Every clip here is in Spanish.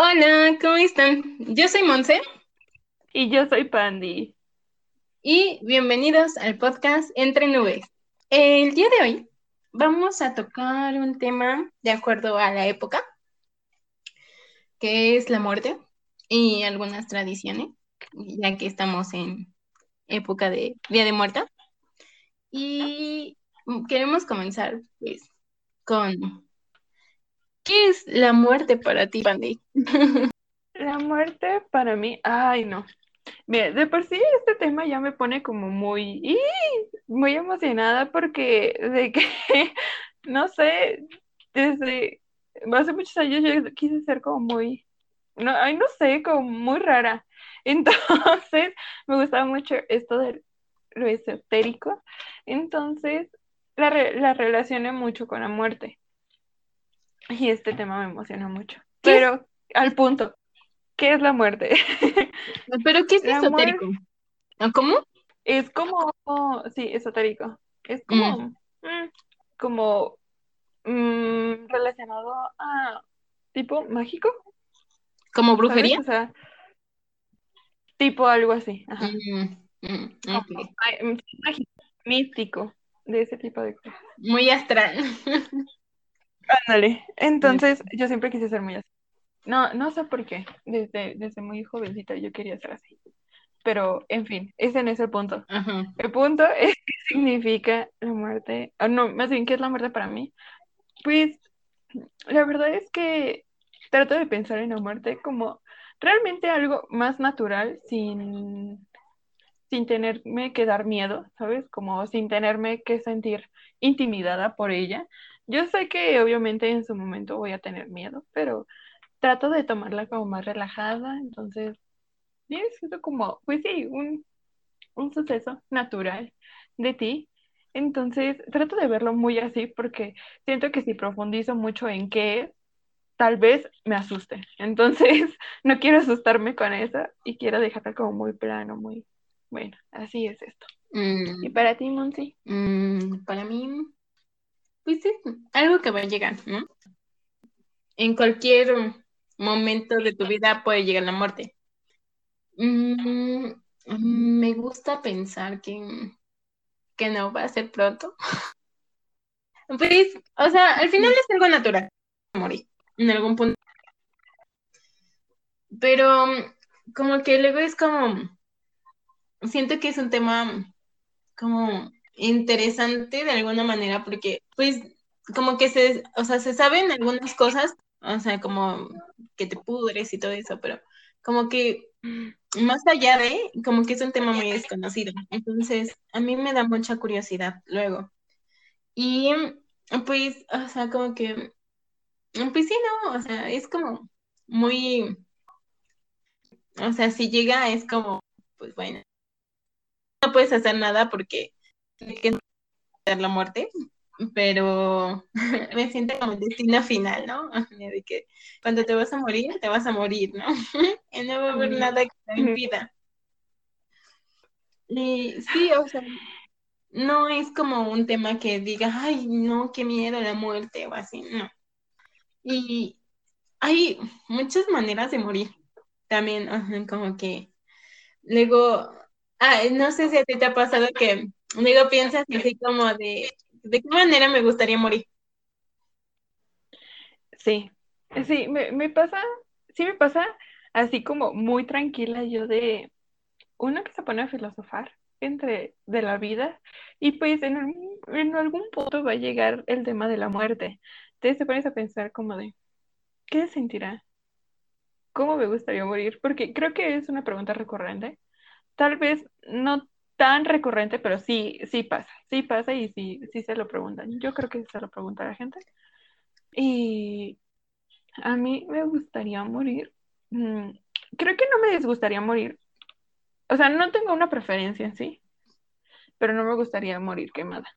Hola, ¿cómo están? Yo soy Monse Y yo soy Pandy. y bienvenidos al podcast Entre Nubes. El día de hoy vamos a tocar un tema de acuerdo a la época, que es la muerte y algunas tradiciones, ya que estamos en época de Día de Muerta. Y queremos comenzar pues con ¿qué es la muerte para ti, Pandy? La muerte para mí, ay no. De por sí este tema ya me pone como muy, muy emocionada porque de que, no sé, desde hace muchos años yo quise ser como muy, no, ay, no sé, como muy rara. Entonces, me gustaba mucho esto de lo esotérico. Entonces, la relacioné mucho con la muerte. Y este tema me emociona mucho. Pero al punto, ¿qué es la muerte? ¿Pero qué es La esotérico? ¿O ¿Cómo? Es como, sí, esotérico. Es como, mm, como mm, relacionado a tipo mágico, ¿Como brujería? O sea, tipo algo así. Ajá. Mm, mm, mm, mágico, místico, de ese tipo de cosas. Muy astral. Ándale. Entonces, yo siempre quise ser muy así. No, no sé por qué. Desde, desde muy jovencita yo quería ser así. Pero, en fin, ese no es el punto. Ajá. El punto es qué significa la muerte. Ah, no, más bien, ¿qué es la muerte para mí? Pues, la verdad es que trato de pensar en la muerte como realmente algo más natural, sin, sin tenerme que dar miedo, ¿sabes? Como sin tenerme que sentir intimidada por ella. Yo sé que obviamente en su momento voy a tener miedo, pero trato de tomarla como más relajada, entonces, es como, pues sí, un, un suceso natural de ti. Entonces, trato de verlo muy así porque siento que si profundizo mucho en qué es, tal vez me asuste. Entonces, no quiero asustarme con eso y quiero dejarla como muy plano, muy, bueno, así es esto. ¿Y Mm, para ti, Monsi? mm, para mí, pues es algo que va a llegar, ¿no? En cualquier momento de tu vida puede llegar la muerte. Mm, me gusta pensar que, que no va a ser pronto. Pues, o sea, al final es algo natural morir en algún punto. Pero mm, como que luego es como, siento que es un tema como interesante de alguna manera porque pues como que se, o sea, se saben algunas cosas, o sea, como que te pudres y todo eso, pero como que más allá de, como que es un tema muy desconocido. Entonces, a mí me da mucha curiosidad luego. Y pues, o sea, como que, pues sí, no, o sea, es como muy, o sea, si llega es como, pues bueno, no puedes hacer nada porque tienes que la muerte, pero me siento como el destino final, ¿no? De que cuando te vas a morir, te vas a morir, ¿no? Y no va a haber nada que te impida. Y sí, o sea, no es como un tema que diga, ay, no, qué miedo la muerte o así, no. Y hay muchas maneras de morir también, como que luego, ah, no sé si a ti te ha pasado que luego piensas así como de, ¿de qué manera me gustaría morir? Sí, sí, me, pasa, sí me pasa así como muy tranquila yo de uno que se pone a filosofar entre de la vida y pues en, algún- punto va a llegar el tema de la muerte. Entonces te pones a pensar como de, ¿qué se sentirá? ¿Cómo me gustaría morir? Porque creo que es una pregunta recurrente. Tal vez no tan recurrente, pero sí, sí pasa, sí pasa y sí, sí se lo preguntan. Yo creo que se lo pregunta la gente. Y a mí me gustaría morir. mm, creo que no me disgustaría morir. O sea, no tengo una preferencia en sí, pero no me gustaría morir quemada.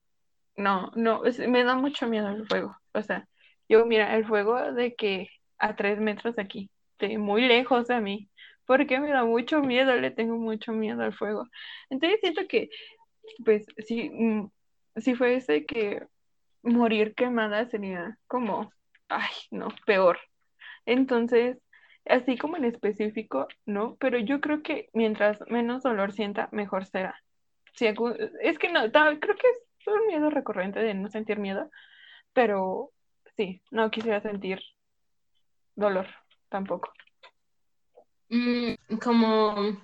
No, no, me da mucho miedo el fuego. O sea, yo, mira, el fuego de que a tres metros de aquí, de muy lejos de mí, porque me da mucho miedo, le tengo mucho miedo al fuego. Entonces siento que, pues, si, mm, si fuese que morir quemada sería como, ay, no, peor. Entonces, así como en específico, no, pero yo creo que mientras menos dolor sienta, mejor será. es que no, creo que es un miedo recurrente de no sentir miedo, pero sí, no quisiera sentir dolor tampoco. Mm, como,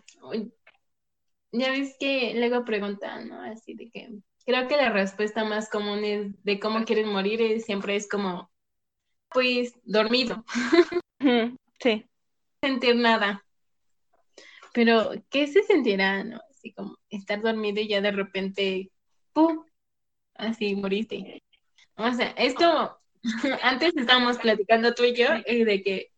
ya ves que luego preguntan, ¿no? Así de que creo que la respuesta más común es de cómo quieren morir y siempre es como, pues, dormido. Sí. Sentir nada. Pero, ¿qué se sentirá, no? Así como estar dormido y ya de repente, ¡pum! Así moriste. O sea, esto, antes estábamos platicando tú y yo y de que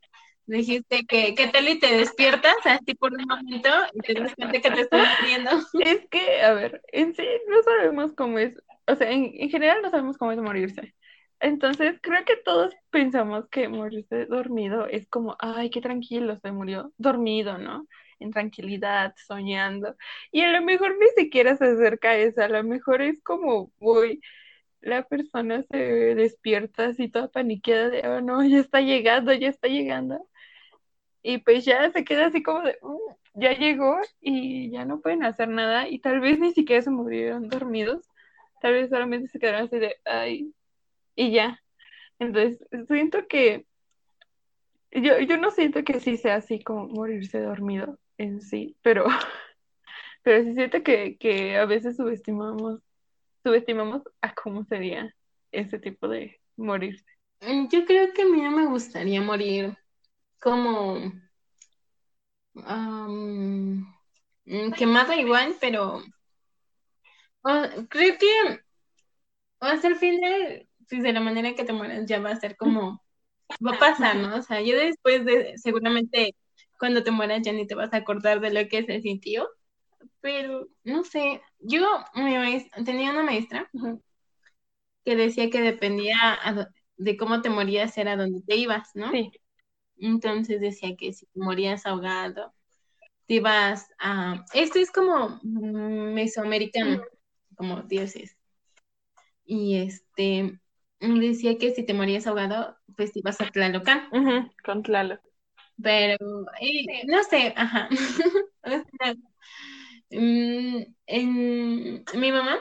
dijiste que, ¿qué tal y te despiertas así por un momento y te das que te estás muriendo? Es que, a ver, en sí no sabemos cómo es, o sea, en, en general no sabemos cómo es morirse. Entonces, creo que todos pensamos que morirse dormido es como, ay, qué tranquilo, se murió dormido, ¿no? En tranquilidad, soñando. Y a lo mejor ni siquiera se acerca a eso, a lo mejor es como, uy, la persona se despierta así toda paniqueada de, oh no, ya está llegando, ya está llegando. Y pues ya se queda así como de, mm, ya llegó y ya no pueden hacer nada y tal vez ni siquiera se murieron dormidos, tal vez solamente se quedaron así de, ay, y ya. Entonces, siento que yo, yo no siento que sí sea así como morirse dormido en sí, pero, pero sí siento que, que a veces subestimamos, subestimamos a cómo sería ese tipo de morirse. Mm, yo creo que a mí no me gustaría morir como um, quemada igual, pero creo que hasta el final pues de la manera que te mueras ya va a ser como, va a pasar, ¿no? O sea, yo después de, seguramente cuando te mueras ya ni te vas a acordar de lo que se sintió, pero no sé, yo tenía una maestra que decía que dependía de cómo te morías era donde te ibas, ¿no? Sí. Entonces decía que si te morías ahogado, te ibas a... Esto es como mesoamericano, como dioses. Y este, decía que si te morías ahogado, pues ibas a Tlalocan. con Tlaloc. Pero, no sé, ajá. Mm, en, mi mamá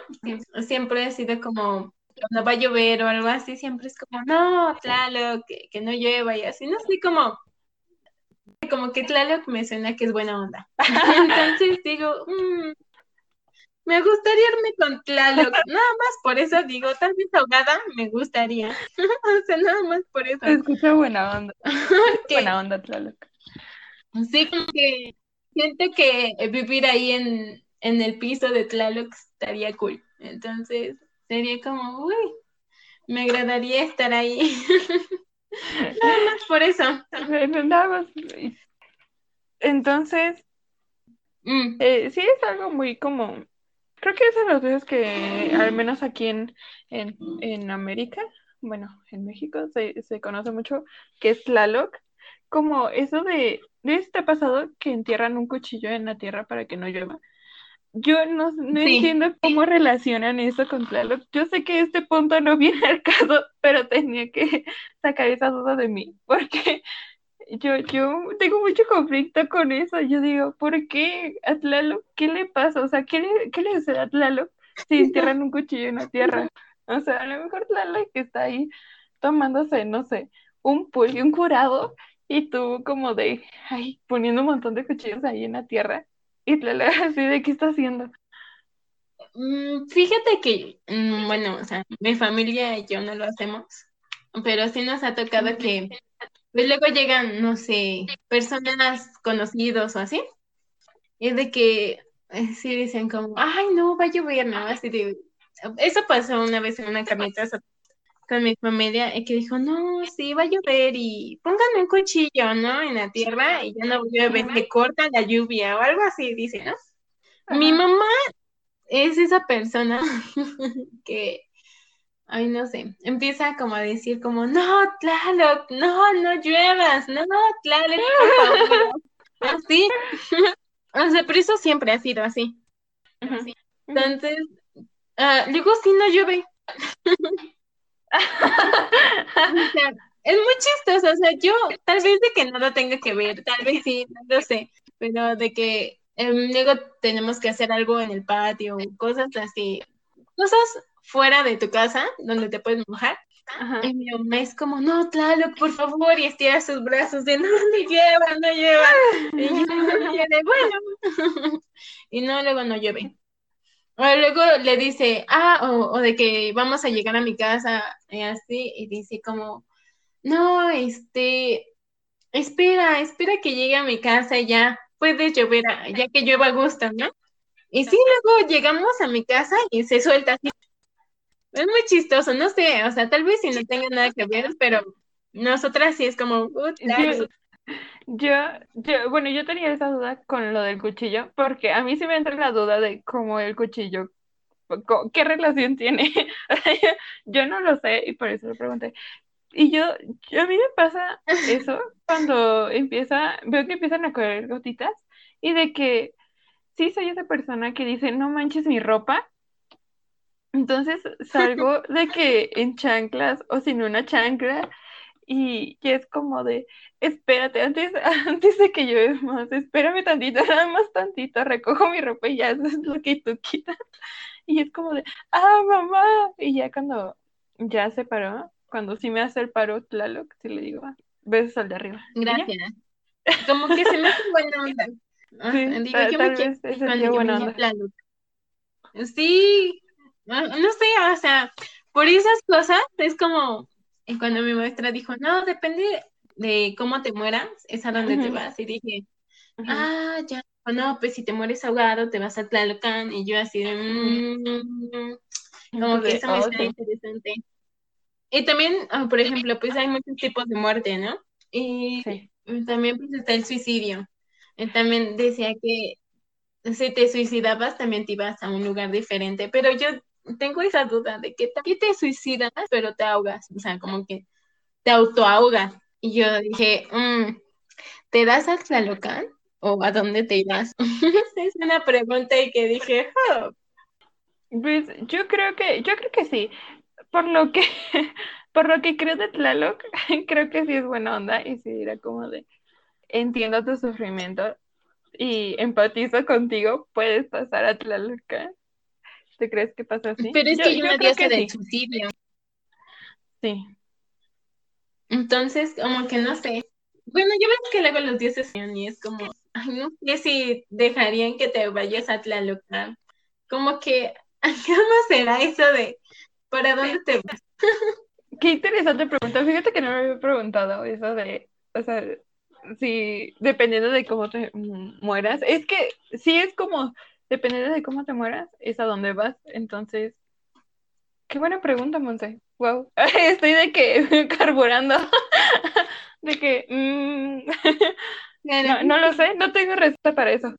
siempre ha sido como, cuando va a llover o algo así, siempre es como, no, Tlaloc, que, no llueva y así, no sé, como, como que Tlaloc me suena que es buena onda. Entonces digo, mmm, me gustaría irme con Tlaloc, nada más por eso digo, tal vez ahogada me gustaría. o sea, nada más por eso. Escucha buena onda. buena onda, Tlaloc. Sí, como que siento que vivir ahí en, en el piso de Tlaloc estaría cool. Entonces, sería como, uy, me agradaría estar ahí. nada más por eso. Nada más. Entonces, mm. eh, sí es algo muy como Creo que es de los veces que, al menos aquí en, en, América, bueno, en México se, se, conoce mucho, que es Tlaloc, como eso de, ¿de este pasado que entierran un cuchillo en la tierra para que no llueva? Yo no, no entiendo cómo relacionan eso con Tlaloc. Yo sé que este punto no viene al caso, pero tenía que sacar esa duda de mí, porque yo, yo tengo mucho conflicto con eso. Yo digo, ¿por qué a Tlaloc? ¿Qué le pasa? O sea, ¿qué le, qué le sucede a Tlaloc si entierran un cuchillo en la tierra? O sea, a lo mejor Tlaloc está ahí tomándose, no sé, un pulque, un curado, y tú como de, ay, poniendo un montón de cuchillos ahí en la tierra. Y Tlaloc así de, ¿qué está haciendo? Mm, fíjate que, mm, bueno, o sea, mi familia y yo no lo hacemos, pero sí nos ha tocado que pues luego llegan, no sé, personas conocidos o así, y de que eh, sí dicen como, ay, no, va a llover, ¿no? Así de, eso pasó una vez en una carnita con mi familia, y que dijo, no, sí, va a llover y pónganme un cuchillo, ¿no? En la tierra y ya no llueve, se corta la lluvia o algo así, dice, ¿no? Mi mamá es esa persona que ay, no sé, empieza como a decir como, no, Tlaloc, no, no lluevas, no, Tlaloc, por favor. Así. o sea, pero eso siempre ha sido así. Entonces, uh, luego sí no llueve. o sea, es muy chistoso, o sea, yo tal vez de que no lo tenga que ver, tal vez sí, no lo sé, pero de que em, luego tenemos que hacer algo en el patio, cosas así, cosas fuera de tu casa donde te puedes mojar. Y mi mamá es como, no, Tlaloc, por favor, y estira sus brazos de, no, no lleva, no lleva. Y yo, bueno. y no, luego no llueve. Luego le dice, ah, o, o, de que vamos a llegar a mi casa, y así, y dice como, no, este, espera, espera que llegue a mi casa y ya puede llover, ya que llueva a gusto, ¿no? Y sí, luego llegamos a mi casa y se suelta así. Es muy chistoso, no sé, o sea, tal vez si no tenga nada que ver, pero nosotras sí es como, yo, yo, bueno, yo tenía esa duda con lo del cuchillo, porque a mí sí me entra la duda de cómo el cuchillo, qué relación tiene. yo no lo sé y por eso lo pregunté. Y yo, a mí me pasa eso cuando empieza, veo que empiezan a correr gotitas y de que sí soy esa persona que dice, no manches mi ropa. Entonces salgo de que en chanclas o sin una chancla y, es como de, espérate, antes, antes de que llueve más, espérame tantito, nada más tantito, recojo mi ropa y ya eso es lo que tú quitas. Y es como de, ah, mamá. Y ya cuando ya se paró, cuando sí me hace el paro Tlaloc, sí le digo, besos al de arriba. Gracias. Como que se me hace buena onda. Ah, sí, digo, yo me quiero buena onda. Tlaloc. Sí, ah, no sé, o sea, por esas cosas es como cuando mi maestra dijo, no, depende de cómo te mueras, es a donde te vas. Y dije, ah, ya, no, pues si te mueres ahogado, te vas a Tlalocan. Y yo así de, mmm, como que eso me está interesante. Y también, ah, por ejemplo, pues hay muchos tipos de muerte, ¿no? Y también pues está el suicidio. también decía que si te suicidabas, también te ibas a un lugar diferente, pero yo tengo esa duda de que también te suicidas, pero te ahogas, o sea, como que te autoahogas. Y yo dije, mm, ¿te das al Tlalocan o a dónde te ibas? es una pregunta y que dije, oh. Pues yo creo que, yo creo que sí por lo que, por lo que creo de Tlaloc, creo que sí es buena onda y sí dirá como de, entiendo tu sufrimiento y empatizo contigo, puedes pasar a Tlaloc. ¿Te crees que pasa así? Pero es que yo, una diosa del suicidio. Sí. Entonces, como que no sé. Bueno, yo veo que luego los dioses y es como, ay, no sé si dejarían que te vayas a Tlaloc. Como que, ¿cómo será eso de ¿Para dónde te vas? Qué interesante pregunta. Fíjate que no me había preguntado eso de, o sea, si dependiendo de cómo te mueras, es que sí es como, dependiendo de cómo te mueras, es a dónde vas. Entonces, qué buena pregunta, Monse. Wow, estoy de que carburando, de que mm, no, no lo sé, no tengo respuesta para eso.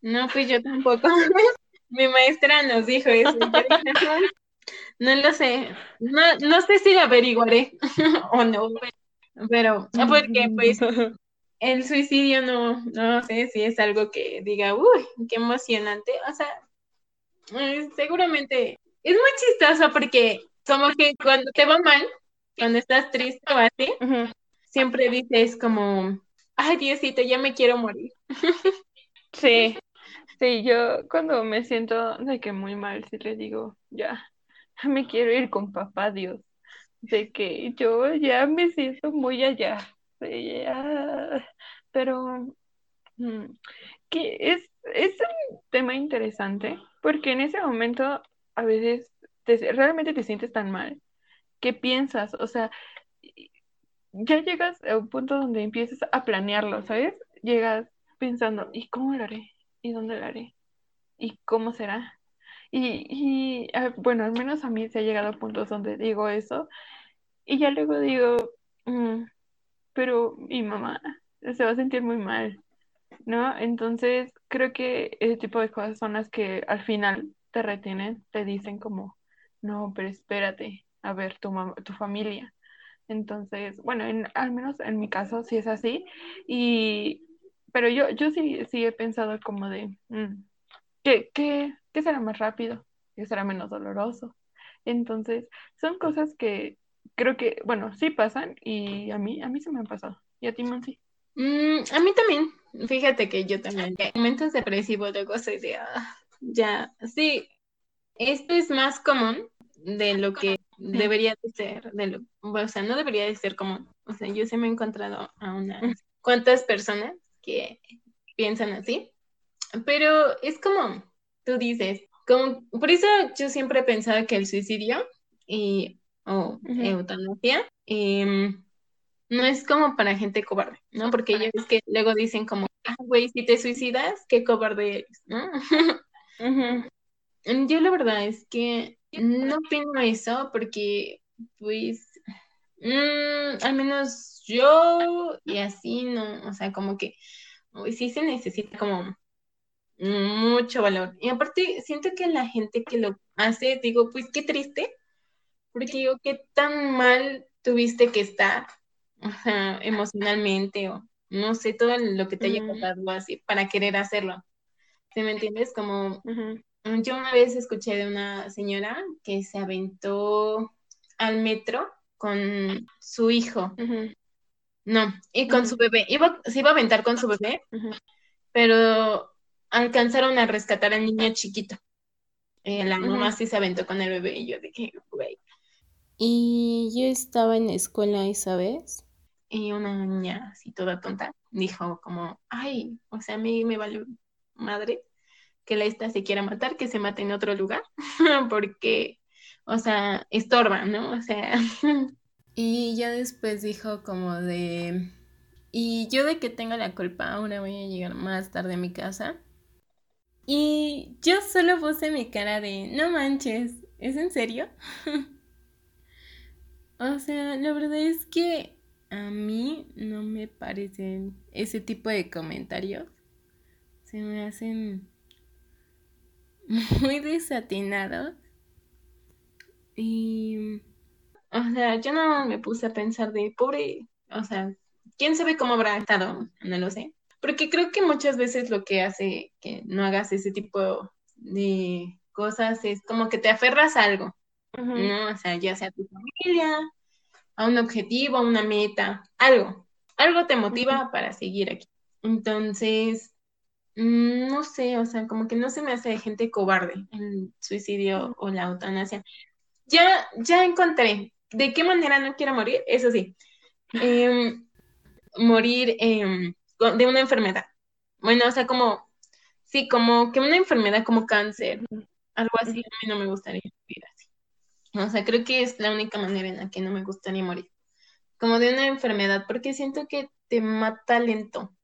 No, pues yo tampoco. Mi maestra nos dijo eso. No lo sé. No, no sé si lo averiguaré o no. Pero, porque pues el suicidio no, no sé si es algo que diga, uy, qué emocionante. O sea, eh, seguramente es muy chistoso porque como que cuando te va mal, cuando estás triste o así, siempre dices como, ay Diosito, ya me quiero morir. sí, sí, yo cuando me siento de que muy mal, sí le digo, ya, me quiero ir con papá Dios, de que yo ya me siento muy allá, pero mm, que es, es un tema interesante, porque en ese momento a veces realmente te sientes tan mal que piensas, o sea, ya llegas a un punto donde empiezas a planearlo, ¿sabes? Llegas pensando, ¿y cómo lo haré? ¿Y dónde lo haré? ¿Y cómo será? Y, ah, bueno, al menos a mí se ha llegado a puntos donde digo eso y ya luego digo, mm, pero mi mamá se va a sentir muy mal, ¿no? Entonces creo que ese tipo de cosas son las que al final te retienen, te dicen como, no, pero espérate, a ver tu, tu familia. Entonces, bueno, al menos en mi caso sí es así. Y, pero yo, yo sí, sí he pensado como de, mm, ¿qué, qué, que será más rápido, que será menos doloroso. Entonces, son cosas que creo que, bueno, sí pasan y a mí, a mí se me han pasado. ¿Y a ti, Monsi? Mm, a mí también. Fíjate que yo también. En momentos depresivos luego soy de, ah, ya, sí, esto es más común de lo que debería de ser, de lo, o sea, no debería de ser común. O sea, yo se me he encontrado a unas cuantas personas que piensan así, pero es como tú dices, como, por eso yo siempre he pensado que el suicidio y, o eutanasia em, no es como para gente cobarde, ¿no? Porque ellos es que luego dicen como, ah, güey, si te suicidas, qué cobarde eres, ¿no? Yo la verdad es que no opino eso porque, pues, mm, al menos yo y así, no, o sea, como que sí se necesita como mucho valor. Y aparte, siento que la gente que lo hace, digo, pues qué triste, porque digo, qué tan mal tuviste que estar, o sea, emocionalmente o no sé, todo lo que te haya pasado así para querer hacerlo. ¿Sí me entiendes? Como yo una vez escuché de una señora que se aventó al metro con su hijo. No, y con su bebé. Iba, se iba a aventar con su bebé, pero alcanzaron a rescatar al niño chiquito. Eh, la mamá sí se aventó con el bebé y yo dije, güey. Y yo estaba en la escuela esa vez. Y una niña así toda tonta dijo como, ay, o sea, a mí me vale madre que la esta se quiera matar, que se mate en otro lugar, porque, o sea, estorba, ¿no? O sea. y ya después dijo como de, y yo de que tengo la culpa, ahora voy a llegar más tarde a mi casa. Y yo solo puse mi cara de, no manches, ¿es en serio? o sea, la verdad es que a mí no me parecen ese tipo de comentarios. Se me hacen muy desatinados. Y, o sea, yo no me puse a pensar de pobre, o sea, quién sabe cómo habrá estado, no lo sé. Porque creo que muchas veces lo que hace que no hagas ese tipo de cosas es como que te aferras a algo, ¿no? O sea, ya sea a tu familia, a un objetivo, a una meta, algo. Algo te motiva para seguir aquí. Entonces, Mm, no sé, o sea, como que no se me hace de gente cobarde el suicidio o la eutanasia. Ya, ya encontré de qué manera no quiero morir, eso sí. Em, morir em, de una enfermedad. Bueno, o sea, como, sí, como que una enfermedad como cáncer, algo así, a mí no me gustaría. O sea, creo que es la única manera en la que no me gustaría morir. Como de una enfermedad, porque siento que te mata lento.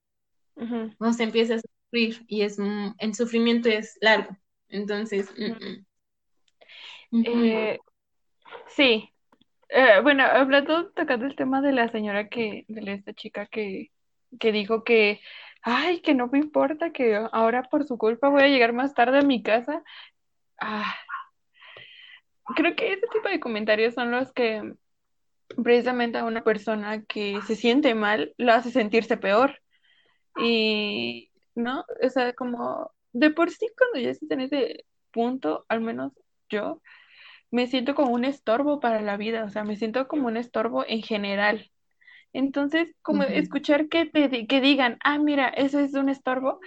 O sea, empiezas y es el sufrimiento es largo. Entonces, eh, sí. Eh, bueno, hablando, tocando el tema de la señora que, de esta chica que, que dijo que, ay, que no me importa, que ahora por su culpa voy a llegar más tarde a mi casa. Ah, creo que ese tipo de comentarios son los que precisamente a una persona que se siente mal lo hace sentirse peor. Y, ¿no? O sea, como de por sí cuando ya estás en ese punto, al menos yo, me siento como un estorbo para la vida, o sea, me siento como un estorbo en general. Entonces, como escuchar que te que digan, ah, mira, eso es un estorbo,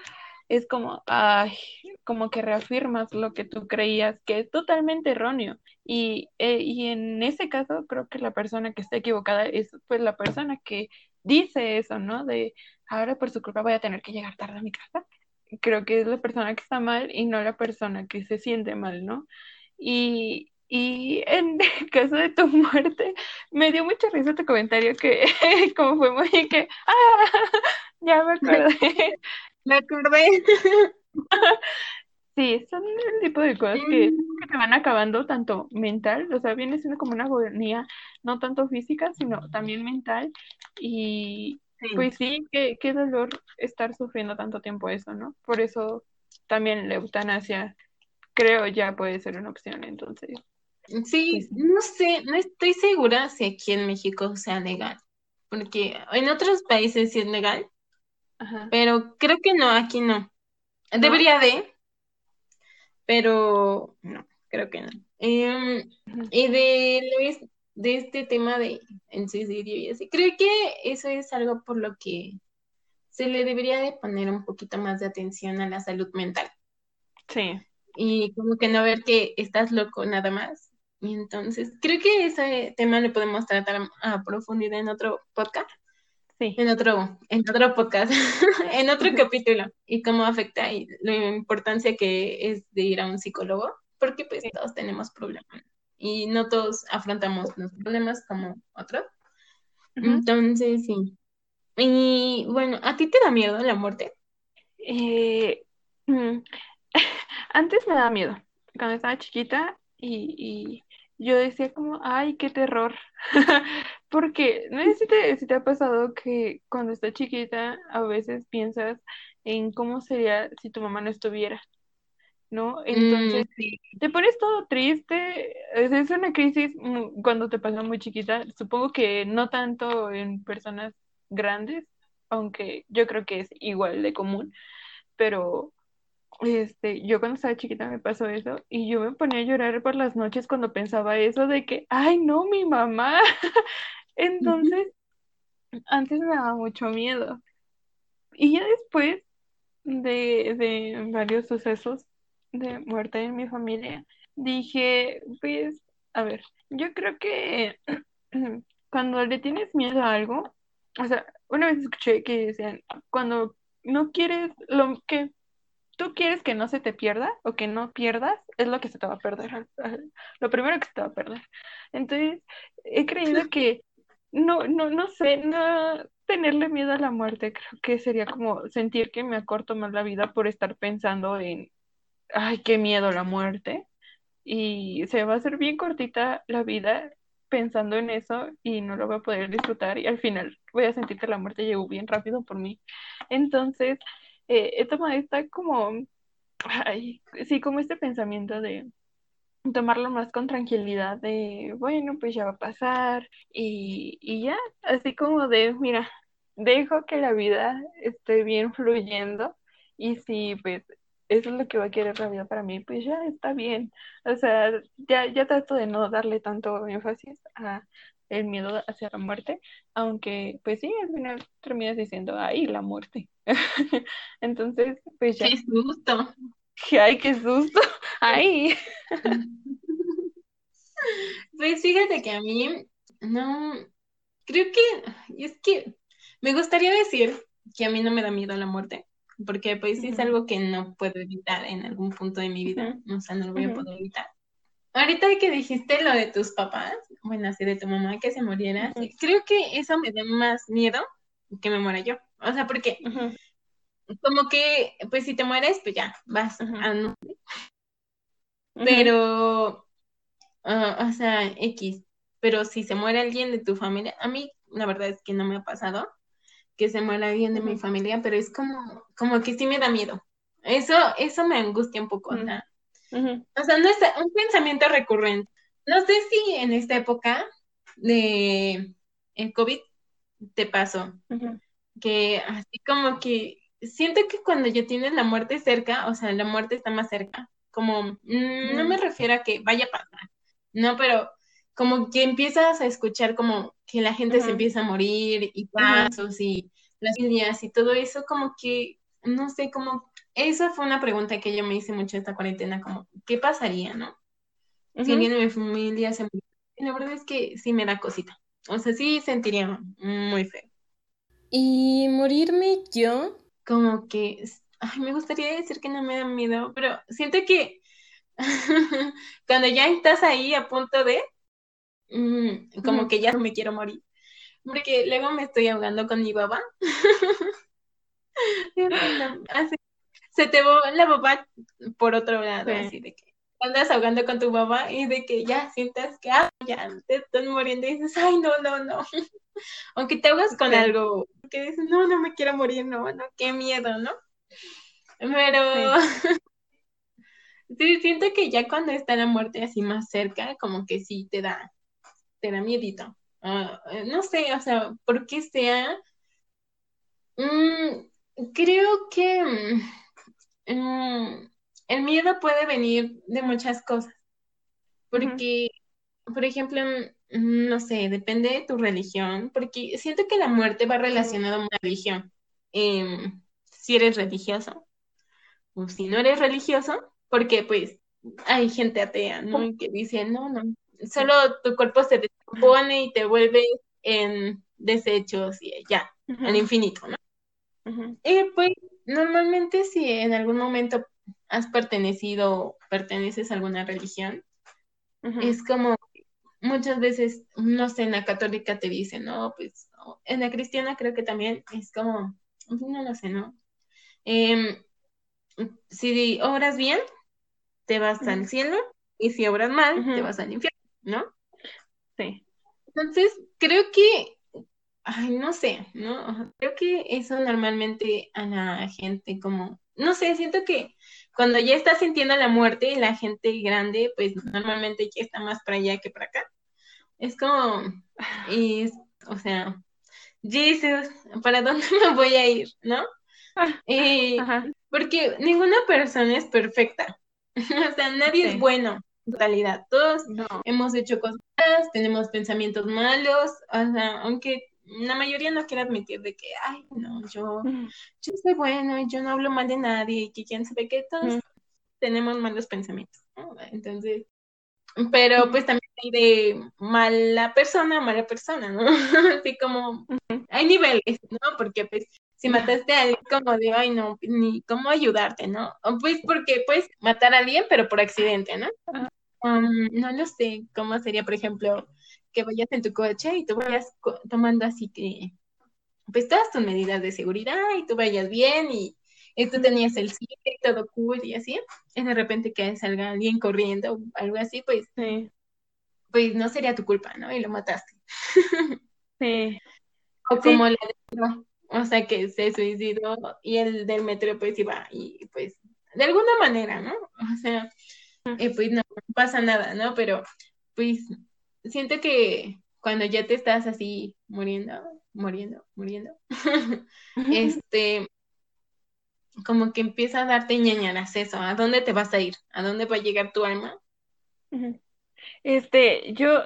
es como, ay, como que reafirmas lo que tú creías que es totalmente erróneo. Y, eh, y en ese caso, creo que la persona que está equivocada es pues la persona que dice eso, ¿no? De ahora por su culpa voy a tener que llegar tarde a mi casa. Creo que es la persona que está mal y no la persona que se siente mal, ¿no? Y, y en el caso de tu muerte, me dio mucha risa tu comentario que como fue muy que, ah, ya me acordé. Me acordé. Sí, son el tipo de cosas que, que te van acabando tanto mental, o sea, viene siendo como una agonía, no tanto física, sino también mental. Y pues sí, qué, qué dolor estar sufriendo tanto tiempo eso, ¿no? Por eso también la eutanasia creo ya puede ser una opción, entonces. Sí, pues no sé, no estoy segura si aquí en México sea legal, porque en otros países sí es legal, pero creo que no, aquí no. Debería de, pero no, creo que no. Em, y de Luis, de este tema de en suicidio y así. Creo que eso es algo por lo que se le debería de poner un poquito más de atención a la salud mental. Sí. Y como que no ver que estás loco nada más. Y entonces, creo que ese tema le podemos tratar a profundidad en otro podcast. Sí. En otro, en otro podcast, en otro capítulo. Y cómo afecta y la importancia que es de ir a un psicólogo. Porque pues todos tenemos problemas. Y no todos afrontamos los problemas como otros. Entonces, sí. Y bueno, ¿a ti te da miedo la muerte? Eh, mm, antes me da miedo, cuando estaba chiquita y, y yo decía como, ay, qué terror, porque no sé si te, si te ha pasado que cuando estás chiquita a veces piensas en cómo sería si tu mamá no estuviera, ¿no? Mm, Entonces sí. te pones todo triste, es, una crisis cuando te pasa muy chiquita, supongo que no tanto en personas grandes, aunque yo creo que es igual de común, pero este, yo cuando estaba chiquita me pasó eso y yo me ponía a llorar por las noches cuando pensaba eso de que, ay, no, mi mamá. Entonces, antes me daba mucho miedo. Y ya después de, de varios sucesos de muerte en mi familia, dije, pues, a ver, yo creo que cuando le tienes miedo a algo, o sea, una vez escuché que decían, cuando no quieres lo que tú quieres que no se te pierda o que no pierdas, es lo que se te va a perder, lo primero que se te va a perder. Entonces, he creído que no, no, no sé, no tenerle miedo a la muerte, creo que sería como sentir que me acorto más la vida por estar pensando en, ay, qué miedo la muerte. Y se va a hacer bien cortita la vida pensando en eso y no lo voy a poder disfrutar y al final voy a sentir que la muerte llegó bien rápido por mí. Entonces, eh, he tomado esta como, ay, sí, como este pensamiento de tomarlo más con tranquilidad de, bueno, pues ya va a pasar y, y ya, así como de, mira, dejo que la vida esté bien fluyendo y si pues eso es lo que va a querer la vida para mí, pues ya está bien. O sea, ya, ya trato de no darle tanto énfasis a el miedo hacia la muerte, aunque pues sí, al final terminas diciendo, ay, la muerte. Entonces, pues ya, Qué susto. ay, qué susto, ay. Pues fíjate que a mí, no, creo que, y es que me gustaría decir que a mí no me da miedo la muerte, porque pues sí es algo que no puedo evitar en algún punto de mi vida, o sea, no lo voy a poder evitar. Ahorita que dijiste lo de tus papás, bueno, así de tu mamá que se muriera, creo que eso me da más miedo que me muera yo. O sea, porque como que, pues si te mueres, pues ya, vas a no. Pero, ah, o sea, X. Pero si se muere alguien de tu familia, a mí la verdad es que no me ha pasado que se muera alguien de mi familia, pero es como, como que sí me da miedo. Eso, eso me angustia un poco, o Ujú. sea, ujú, o sea, no es un pensamiento recurrente. No sé si en esta época de el COVID te pasó, que así como que siento que cuando ya tienes la muerte cerca, o sea, la muerte está más cerca, como, mm, no me refiero a que vaya a pasar, no, pero como que empiezas a escuchar como que la gente se empieza a morir y ujú, casos y las familias y todo eso, como que, no sé, como, esa fue una pregunta que yo me hice mucho esta cuarentena, como, ¿qué pasaría, no? Si ujú. alguien de mi familia se murió. La verdad es que sí me da cosita. O sea, sí sentiría muy feo. Y morirme yo, Como que, ay, me gustaría decir que no me da miedo, pero siento que cuando ya estás ahí a punto de, mm, como que ya no me quiero morir. Porque luego me estoy ahogando con mi baba. Así, se te va la baba por otro lado, Sí, así de que andas ahogando con tu baba y de que ya sientas que ah, ya te estás muriendo y dices, ay, no, no, no. Aunque te ahogas con sí, algo, que dices, no, no me quiero morir, no, no, qué miedo, ¿no? Pero sí. sí, siento que ya cuando está la muerte así más cerca, como que sí te da, te da miedito. Eh, no sé, o sea, por qué sea. Mm, creo que mm, mm, el miedo puede venir de muchas cosas, porque, por ejemplo, mm, no sé, depende de tu religión, porque siento que la muerte va relacionada a una religión. Em, si eres religioso o si no eres religioso, porque pues hay gente atea, ¿no? Y que dice, no, no, solo tu cuerpo se descompone y te vuelve en desechos y ya, al infinito, ¿no? Y pues normalmente si en algún momento has pertenecido, perteneces a alguna religión, es como muchas veces, no sé, en la católica te dicen, no, pues en la cristiana creo que también es como, no lo sé, ¿no? Em, si obras bien, te vas al cielo, y si obras mal, te vas al infierno, ¿no? Sí. Entonces, creo que, ay, no sé, ¿no? Creo que eso normalmente a la gente como, no sé, siento que cuando ya está sintiendo la muerte, la gente grande, pues normalmente ya está más para allá que para acá. Es como, y, o sea, Jesus, ¿para dónde me voy a ir? ¿No? Eh, porque ninguna persona es perfecta. o sea, nadie es bueno en totalidad. Todos hemos hecho cosas, tenemos pensamientos malos, o sea, aunque la mayoría no quiere admitir de que, ay, no, yo, yo soy bueno y yo no hablo mal de nadie y que quién sabe qué, todos tenemos malos pensamientos. Entonces, pero pues también hay de mala persona mala persona, ¿no? Así como hay niveles, ¿no? Porque pues si mataste a alguien como de, ay, no, ni cómo ayudarte, ¿no? O pues porque puedes matar a alguien, pero por accidente, ¿no? Um, no lo sé, cómo sería, por ejemplo, que vayas en tu coche y tú vayas tomando así que, pues todas tus medidas de seguridad y tú vayas bien y, tú tenías el sitio y todo cool y así, y de repente que salga alguien corriendo o algo así, pues, pues no sería tu culpa, ¿no? Y lo mataste. Sí. O como la de, o sea, que se suicidó y el del metro pues iba y pues de alguna manera, ¿no? O sea, eh, pues no pasa nada, ¿no? Pero pues siento que cuando ya te estás así muriendo, muriendo, muriendo, este, como que empieza a darte ñañaras eso, ¿a dónde te vas a ir? ¿A dónde va a llegar tu alma? Este, yo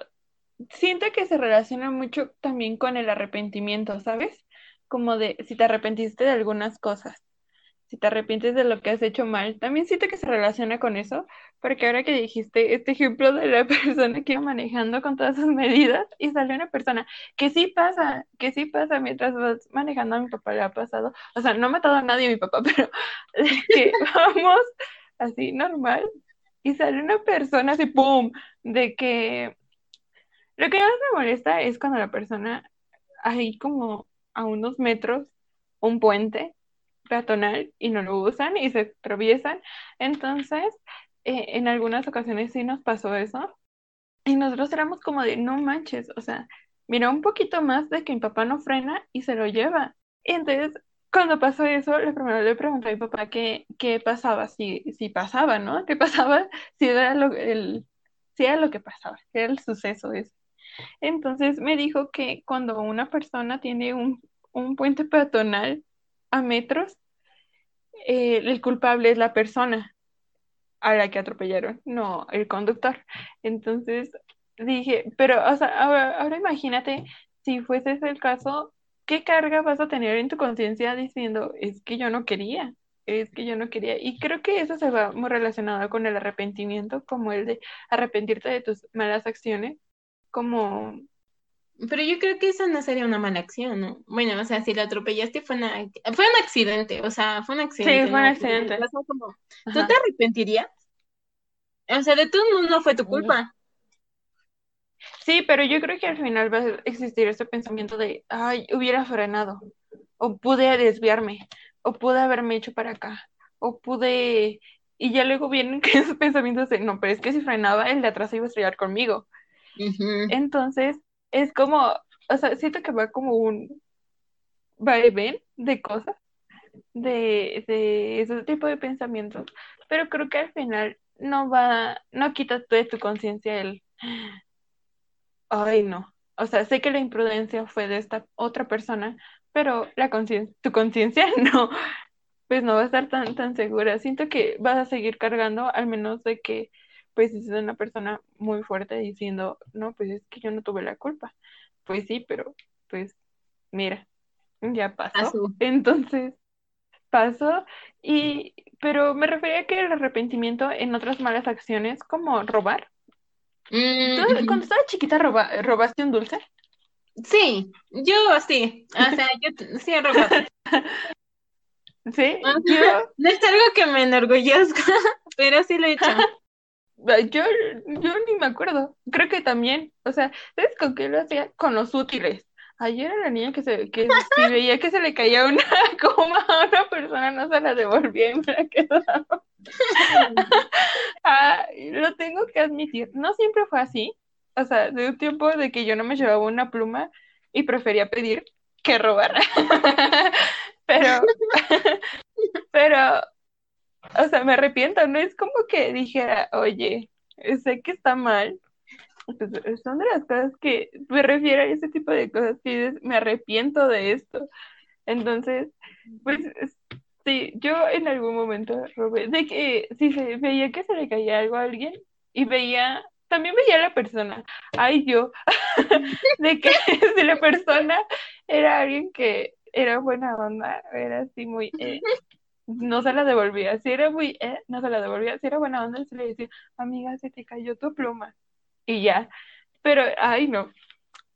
siento que se relaciona mucho también con el arrepentimiento, ¿sabes? Como de si te arrepentiste de algunas cosas si te arrepientes de lo que has hecho mal, también siento que se relaciona con eso, porque ahora que dijiste este ejemplo de la persona que iba manejando con todas sus medidas y salió una persona que sí pasa, que sí pasa mientras vas manejando a mi papá le ha pasado, o sea, no ha matado a nadie a mi papá, pero que vamos así normal y sale una persona así, ¡pum!, de que lo que más me molesta es cuando la persona ahí como a unos metros, un puente, peatonal y no lo usan y se tropiesan. Entonces, eh, en algunas ocasiones sí nos pasó eso. Y nosotros éramos como de, no manches, o sea, mira un poquito más de que mi papá no frena y se lo lleva. entonces, cuando pasó eso, la primera le pregunté a mi papá qué, qué pasaba, si, si pasaba, ¿no? ¿Qué pasaba? Si era lo, el, si era lo que pasaba, si era el suceso ese. Entonces me dijo que cuando una persona tiene un, un puente peatonal a metros, el culpable es la persona a la que atropellaron, no el conductor. Entonces dije, pero o sea, ahora, imagínate si fuese ese el caso, ¿qué carga vas a tener en tu conciencia diciendo, es que yo no quería? es que yo no quería. Y creo que eso se va muy relacionado con el arrepentimiento, como el de arrepentirte de tus malas acciones, como pero yo creo que eso no sería una mala acción, ¿no? Bueno, o sea, si la atropellaste fue, una, fue un accidente, o sea, fue un accidente. Sí, fue un accidente. ¿Tú te arrepentirías? O sea, de todo mundo no fue tu culpa. Sí, pero yo creo que al final va a existir ese pensamiento de, ay, hubiera frenado, o pude desviarme, o pude haberme hecho para acá, o pude... Y ya luego vienen que esos pensamientos de, no, pero es que si frenaba, el de atrás iba a estrellar conmigo. Entonces, es como, o sea, siento que va como un vaivén de cosas, de, de ese tipo de pensamientos, pero creo que al final no va, no quita de tu conciencia el, ay no, o sea, sé que la imprudencia fue de esta otra persona, pero la conciencia, tu conciencia no, pues no va a estar tan, tan segura. Siento que vas a seguir cargando, al menos de que pues es una persona muy fuerte diciendo, no, pues es que yo no tuve la culpa. Pues sí, pero pues mira, ya pasó. Entonces, pasó y, pero me refería que el arrepentimiento en otras malas acciones, como robar. Mm, cuando estaba chiquita roba, robaste un dulce? Sí, yo sí, o sea, yo sí he robado. Sí, yo... No es algo que me enorgullezca, pero sí lo he hecho. Yo, yo ni me acuerdo. Creo que también, o sea, ¿sabes con qué lo hacía? Con los útiles. Ayer era la niña que se, que si veía que se le caía una coma a una persona, no se la devolvía y me la quedaba. ah, lo tengo que admitir. No siempre fue así. O sea, de un tiempo de que yo no me llevaba una pluma y prefería pedir que robar. pero, pero o sea, me arrepiento, no es como que dijera, oye, sé que está mal. Pues, son de las cosas que me refiero a ese tipo de cosas que me arrepiento de esto. Entonces, pues sí, yo en algún momento robé, de que si se veía que se le caía algo a alguien y veía, también veía a la persona, ay yo, de que si la persona era alguien que era buena onda, era así muy, eh, no se la devolvía. Si era muy, eh, no se la devolvía. Si era buena onda, se le decía, amiga, se te cayó tu pluma. Y ya. Pero, ay, no.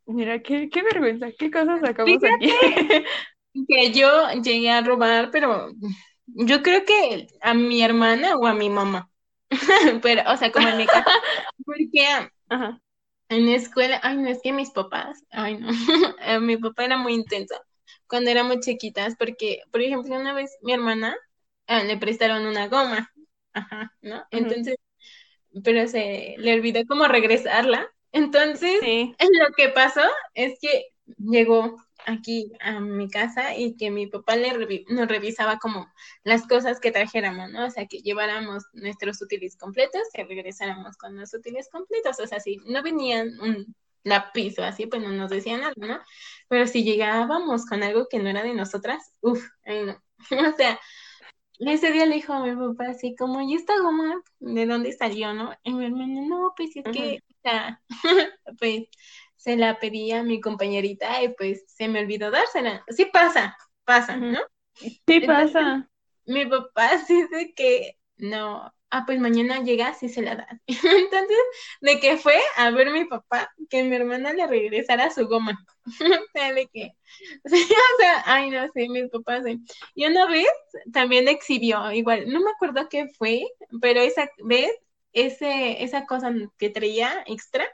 Mira, qué, qué vergüenza, qué cosas sacamos aquí. que yo llegué a robar, pero yo creo que a mi hermana o a mi mamá. pero, o sea, como en mi casa. Porque Ajá. en la escuela, ay, no, es que mis papás, ay, no. mi papá era muy intenso cuando éramos chiquitas, porque, por ejemplo, una vez mi hermana ah, le prestaron una goma, ajá, ¿no? Entonces, pero se le olvidó como regresarla. Entonces, lo que pasó es que llegó aquí a mi casa y que mi papá le nos revisaba como las cosas que trajéramos, ¿no? O sea, que lleváramos nuestros útiles completos, que regresáramos con los útiles completos, o sea, si no venían un lápiz o así, pues no nos decían nada, ¿no? Pero si llegábamos con algo que no era de nosotras, uff, no. o sea, ese día le dijo a mi papá así como, ¿y esta goma de dónde salió, no? Y mi hermano, no, pues es que, o sea, pues se la pedí a mi compañerita y pues se me olvidó dársela. Sí pasa, pasa, ¿no? Sí pasa. Mi papá dice que no, ah, pues mañana llegas y se la dan. Entonces, de que fue a ver mi papá que mi hermana le regresara su goma. o sea, de que, o sea, ay, no sé, mis papás, sí. Y una vez también exhibió, igual, no me acuerdo qué fue, pero esa vez, ese, esa cosa que traía extra,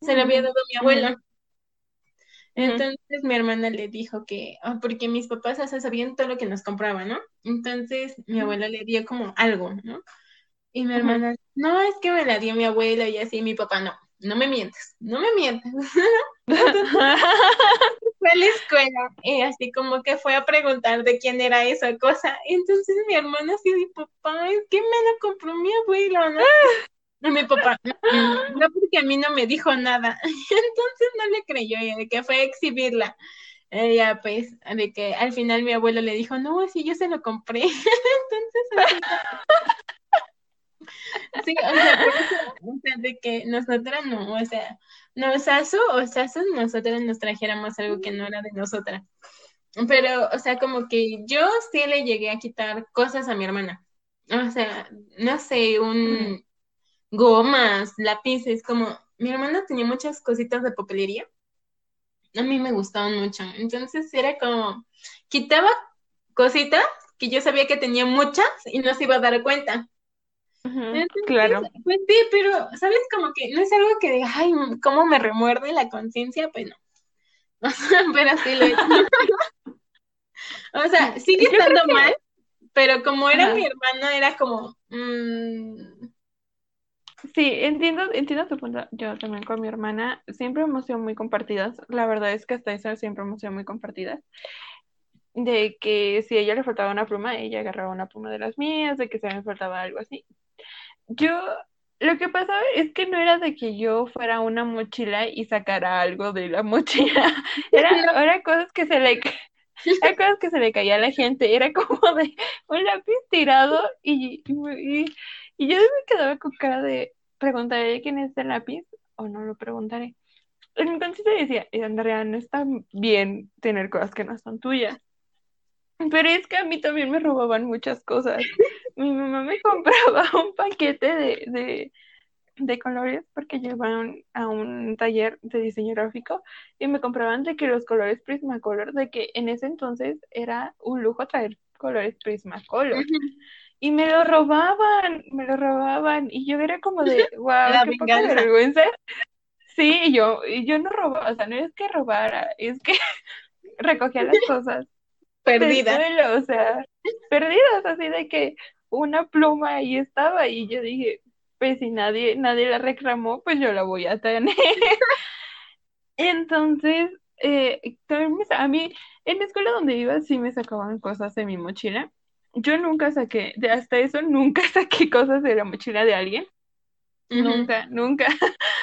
se la había dado mi abuelo. Entonces mi hermana le dijo que, ah, porque mis papás o sea, sabían todo lo que nos compraban, ¿no? Entonces mi abuela le dio como algo, ¿no? Y mi hermana, no, es que me la dio mi abuela y así, mi papá, no, no me mientes, no me mientes. fue a la escuela y así como que fue a preguntar de quién era esa cosa. Entonces mi hermana así, mi papá, es que me la compró mi abuela, ¿no? Y mi papá, no, porque a mí no me dijo nada. Entonces no le creyó, de que fue a exhibirla. Ella, pues, de que al final mi abuelo le dijo, no, sí, yo se lo compré. Entonces, Sí, o sea, de que nosotras no, o sea, no, o sea, nosotras nos trajéramos algo que no era de nosotras. Pero, o sea, como que yo sí le llegué a quitar cosas a mi hermana. O sea, no sé, un gomas, lápices, como mi hermana tenía muchas cositas de papelería. A mí me gustaban mucho. Entonces era como, quitaba cositas que yo sabía que tenía muchas y no se iba a dar cuenta claro. Pues sí, pero, ¿sabes? Como que no es algo que de, ay, ¿cómo me remuerde la conciencia? Pues no. pero sí lo o sea, sigue estando mal, pero como era mi hermano, era como... Mm, sí, entiendo, entiendo tu punto. Yo también con mi hermana siempre hemos sido muy compartidas. La verdad es que hasta eso siempre hemos sido muy compartidas de que si a ella le faltaba una pluma, ella agarraba una pluma de las mías, de que se me faltaba algo así. Yo, lo que pasaba es que no era de que yo fuera una mochila y sacara algo de la mochila, era, era cosas que se le... Era cosas que se le caía a la gente, era como de un lápiz tirado y, y, y yo me quedaba con cara de, preguntaré quién es el lápiz o no lo preguntaré. Entonces decía, Andrea, no está bien tener cosas que no son tuyas. Pero es que a mí también me robaban muchas cosas. Mi mamá me compraba un paquete de, de, de colores porque llevaban a un taller de diseño gráfico y me compraban de que los colores Prismacolor, de que en ese entonces era un lujo traer colores Prismacolor. Y me lo robaban, me lo robaban. Y yo era como de, wow, qué poca vergüenza. Sí, yo, yo no robaba, o sea, no es que robara, es que recogía las cosas. Perdidas. o sea, perdidas, así de que una pluma ahí estaba y yo dije, pues si nadie, nadie la reclamó, pues yo la voy a tener. Entonces, eh, a mí, en la escuela donde iba sí me sacaban cosas de mi mochila. Yo nunca saqué, de hasta eso, nunca saqué cosas de la mochila de alguien. Nunca, nunca.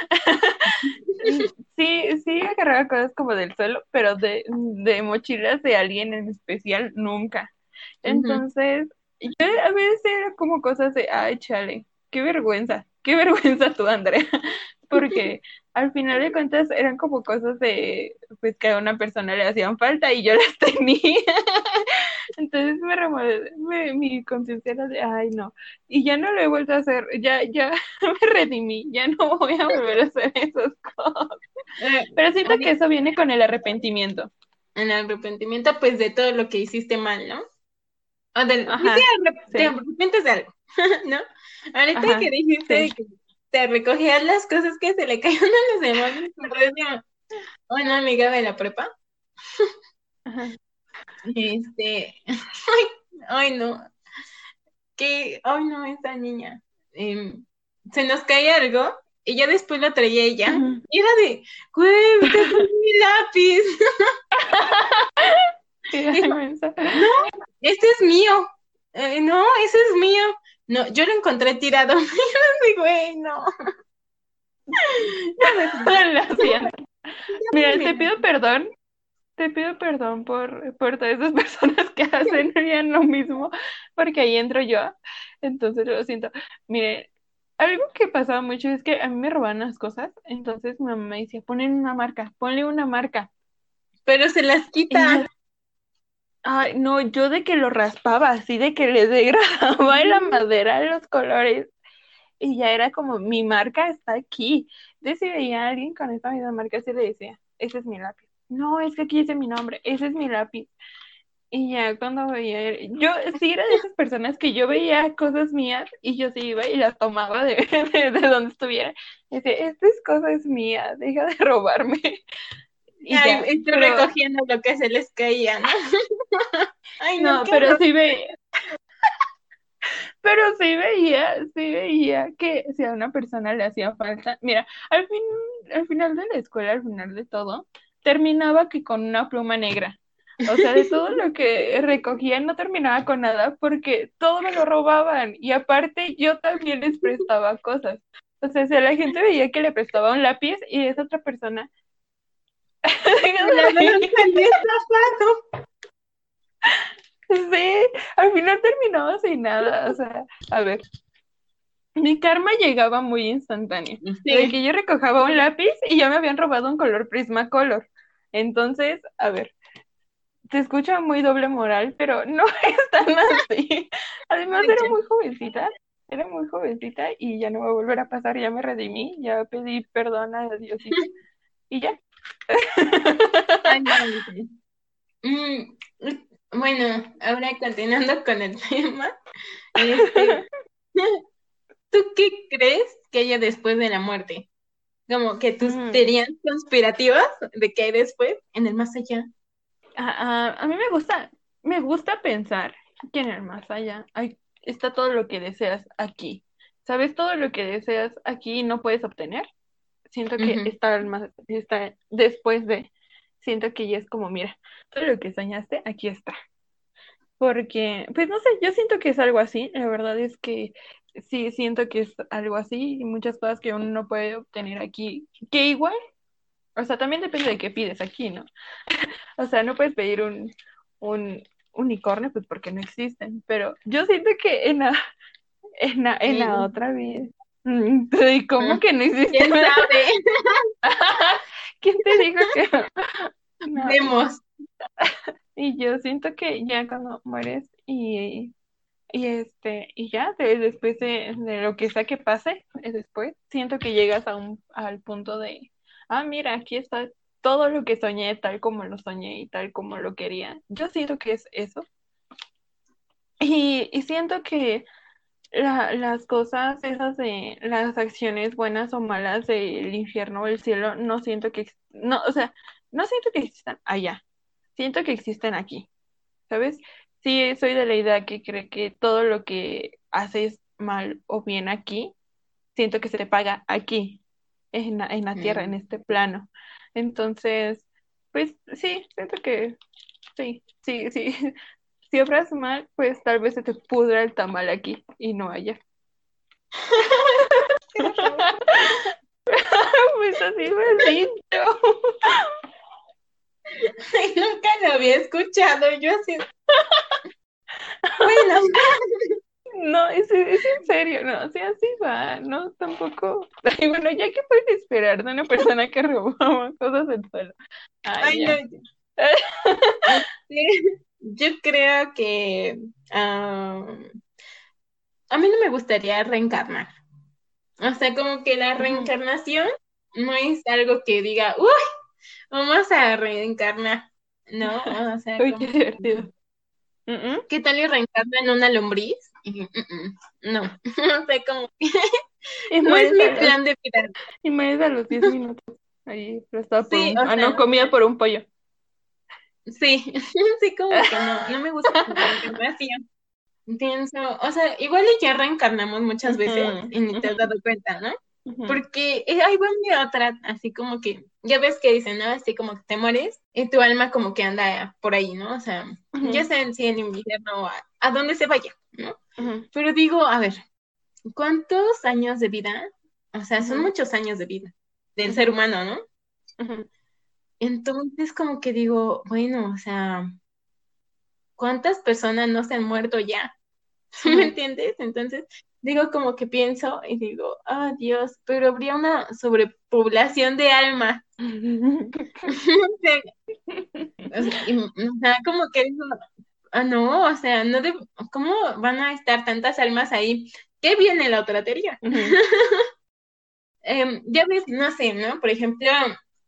sí, sí agarraba cosas como del suelo, pero de, de mochilas de alguien en especial, nunca. Entonces, yo a veces era como cosas de, ay, chale, qué vergüenza, qué vergüenza tú, Andrea, porque al final de cuentas eran como cosas de, pues que a una persona le hacían falta y yo las tenía. Entonces me, mi conciencia era de, ay, no. Y ya no lo he vuelto a hacer, ya, ya me redimí, ya no voy a volver a hacer esas cosas. Eh, Pero siento que eso viene con el arrepentimiento. El arrepentimiento, pues, de todo lo que hiciste mal, ¿no? O del, Ajá, te arrepientes de algo, ¿no? Ahorita que dijiste que te recogías las cosas que se le caían a los demás, una amiga de la prepa. Ajá. Este, ay, no, que, ay, no, esa niña, em, se nos cae algo y ya después lo traía ella y era de, güey, es mi lápiz. no, este es mío. Eh, no, ese es mío. No, yo lo encontré tirado. y güey, no. Mira, te pido perdón te pido perdón por, por todas esas personas que hacen lo mismo, porque ahí entro yo. Entonces lo siento. Mire, algo que pasaba mucho es que a mí me robaban las cosas, entonces mi mamá me decía, ponen una marca, ponle una marca. Pero se las quita. Ay, no, yo de que lo raspaba, así de que le degradaba la madera, los colores, y ya era como, mi marca está aquí. Entonces si veía a alguien con esta misma marca, así le decía, ese es mi lápiz no, es que aquí dice mi nombre, ese es mi lápiz. Y ya cuando veía, yo sí era de esas personas que yo veía cosas mías y yo sí iba y las tomaba de, de, donde estuviera. Y decía, esta es cosa es mía, deja de robarme. Y Ay, ya, estoy recogiendo lo que se les caía, ¿no? Ay, no, pero sí veía. Pero sí veía, sí veía que si a una persona le hacía falta, mira, al fin, al final de la escuela, al final de todo, terminaba que con una pluma negra. O sea, de todo lo que recogía no terminaba con nada porque todo me lo robaban y aparte yo también les prestaba cosas. O sea, si la gente veía que le prestaba un lápiz y esa otra persona... sí, al final terminaba sin nada. O sea, a ver, mi karma llegaba muy instantáneo. De que yo recojaba un lápiz y ya me habían robado un color Prismacolor. Entonces, a ver, te escucha muy doble moral, pero no es tan así. Además, era muy jovencita, era muy jovencita y ya no va a volver a pasar, ya me redimí, ya pedí perdón a Diosito y ya. Mm, bueno, ahora continuando con el tema, este, ¿tú qué crees que haya después de la muerte? Como que tus teorías conspirativas de qué hay después, en el más allá. A, mí me gusta, me gusta pensar que en el más allá hay, está todo lo que deseas aquí. ¿Sabes? Todo lo que deseas aquí no puedes obtener. Siento que está, más, está después de, siento que ya es como, mira, todo lo que soñaste, aquí está. Porque, pues no sé, yo siento que es algo así. La verdad es que sí siento que es algo así y muchas cosas que uno no puede obtener aquí, que igual, o sea, también depende de qué pides aquí, ¿no? o sea, no puedes pedir un, un unicornio, pues porque no existen, pero yo siento que en la, en la, en la otra vida, ¿Y cómo que no hiciste? ¿Quién sabe? ¿Quién te dijo que no? Vemos. Y yo siento que ya cuando mueres y, y este, y ya, de- después de, de lo que sea que pase, eh, después, siento que llegas a un, al punto de, ah, mira, aquí está todo lo que soñé, tal como lo soñé y tal como lo quería. Yo siento que es eso. Y, y siento que la- las cosas esas de las acciones buenas o malas del infierno o el cielo, no siento que, no, o sea, no siento que existan allá, siento que existen aquí, ¿sabes? Sí, soy de la idea que cree que todo lo que haces mal o bien aquí, siento que se te paga aquí, en la, en la tierra, en este plano. Entonces, pues sí, siento que sí, sí, sí. Si obras mal, pues tal vez se te pudra el tamal aquí y no allá. Pues así me. Ay, nunca lo había escuchado. Yo así. Bueno, No, es, es en serio, no, o sea, así va, no, tampoco. Ay, bueno, ya que puedes esperar de una persona que robaba cosas del suelo. Ay, ay, no. Yo creo que ah, a mí no me gustaría reencarnar. O sea, como que la reencarnación no es algo que diga, uy, vamos a reencarnar. No, o sea, Uy, como qué divertido. ¿qué tal y reencarna en una lombriz? No, o sea, como que Y no es mi plan de vida. y mueres a los 10 minutos. Ahí aplastado por Sí, un, o ah, no, comida por un pollo. Sí, sí, como que no, no me gusta reencarnación. Pienso, o sea, igual y ya reencarnamos muchas veces Ujú, y ni te has dado cuenta, ¿no? ujú, Porque eh, va mi otra, así como que, ya ves que dicen, ¿no? Así como que te mueres y tu alma como que anda por ahí, ¿no? O sea, ya ujú, sea en sí, en el infierno o a, a donde se vaya, ¿no? Pero digo, a ver, ¿cuántos años de vida? O sea, son muchos años de vida del ser humano, ¿no? Entonces como que digo, bueno, o sea, ¿cuántas personas no se han muerto ya? ¿Me entiendes? Entonces, digo como que pienso y digo, ah, Dios, pero habría una sobrepoblación de almas. O sea, y- o sea, como que digo, ah, no, o sea, no de, ¿cómo van a estar tantas almas ahí? ¿Qué viene la otra teoría? Em, ya ves, no sé, ¿no? Por ejemplo,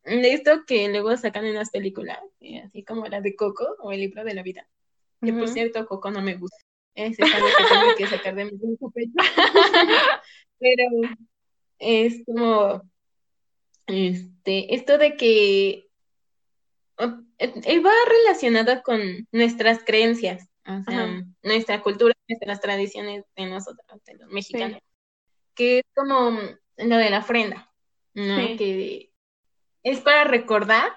de esto que luego sacan en las películas, eh, así como la de Coco o el libro de la vida, que por cierto, Coco no me gusta. Es algo que tengo que sacar de mi pecho. Pero es como, este, esto de que eh, eh, va relacionado con nuestras creencias, o sea, Ajá, nuestra cultura, nuestras tradiciones de nosotros, de los mexicanos, sí, que es como lo de la ofrenda, ¿no? sí. Que es para recordar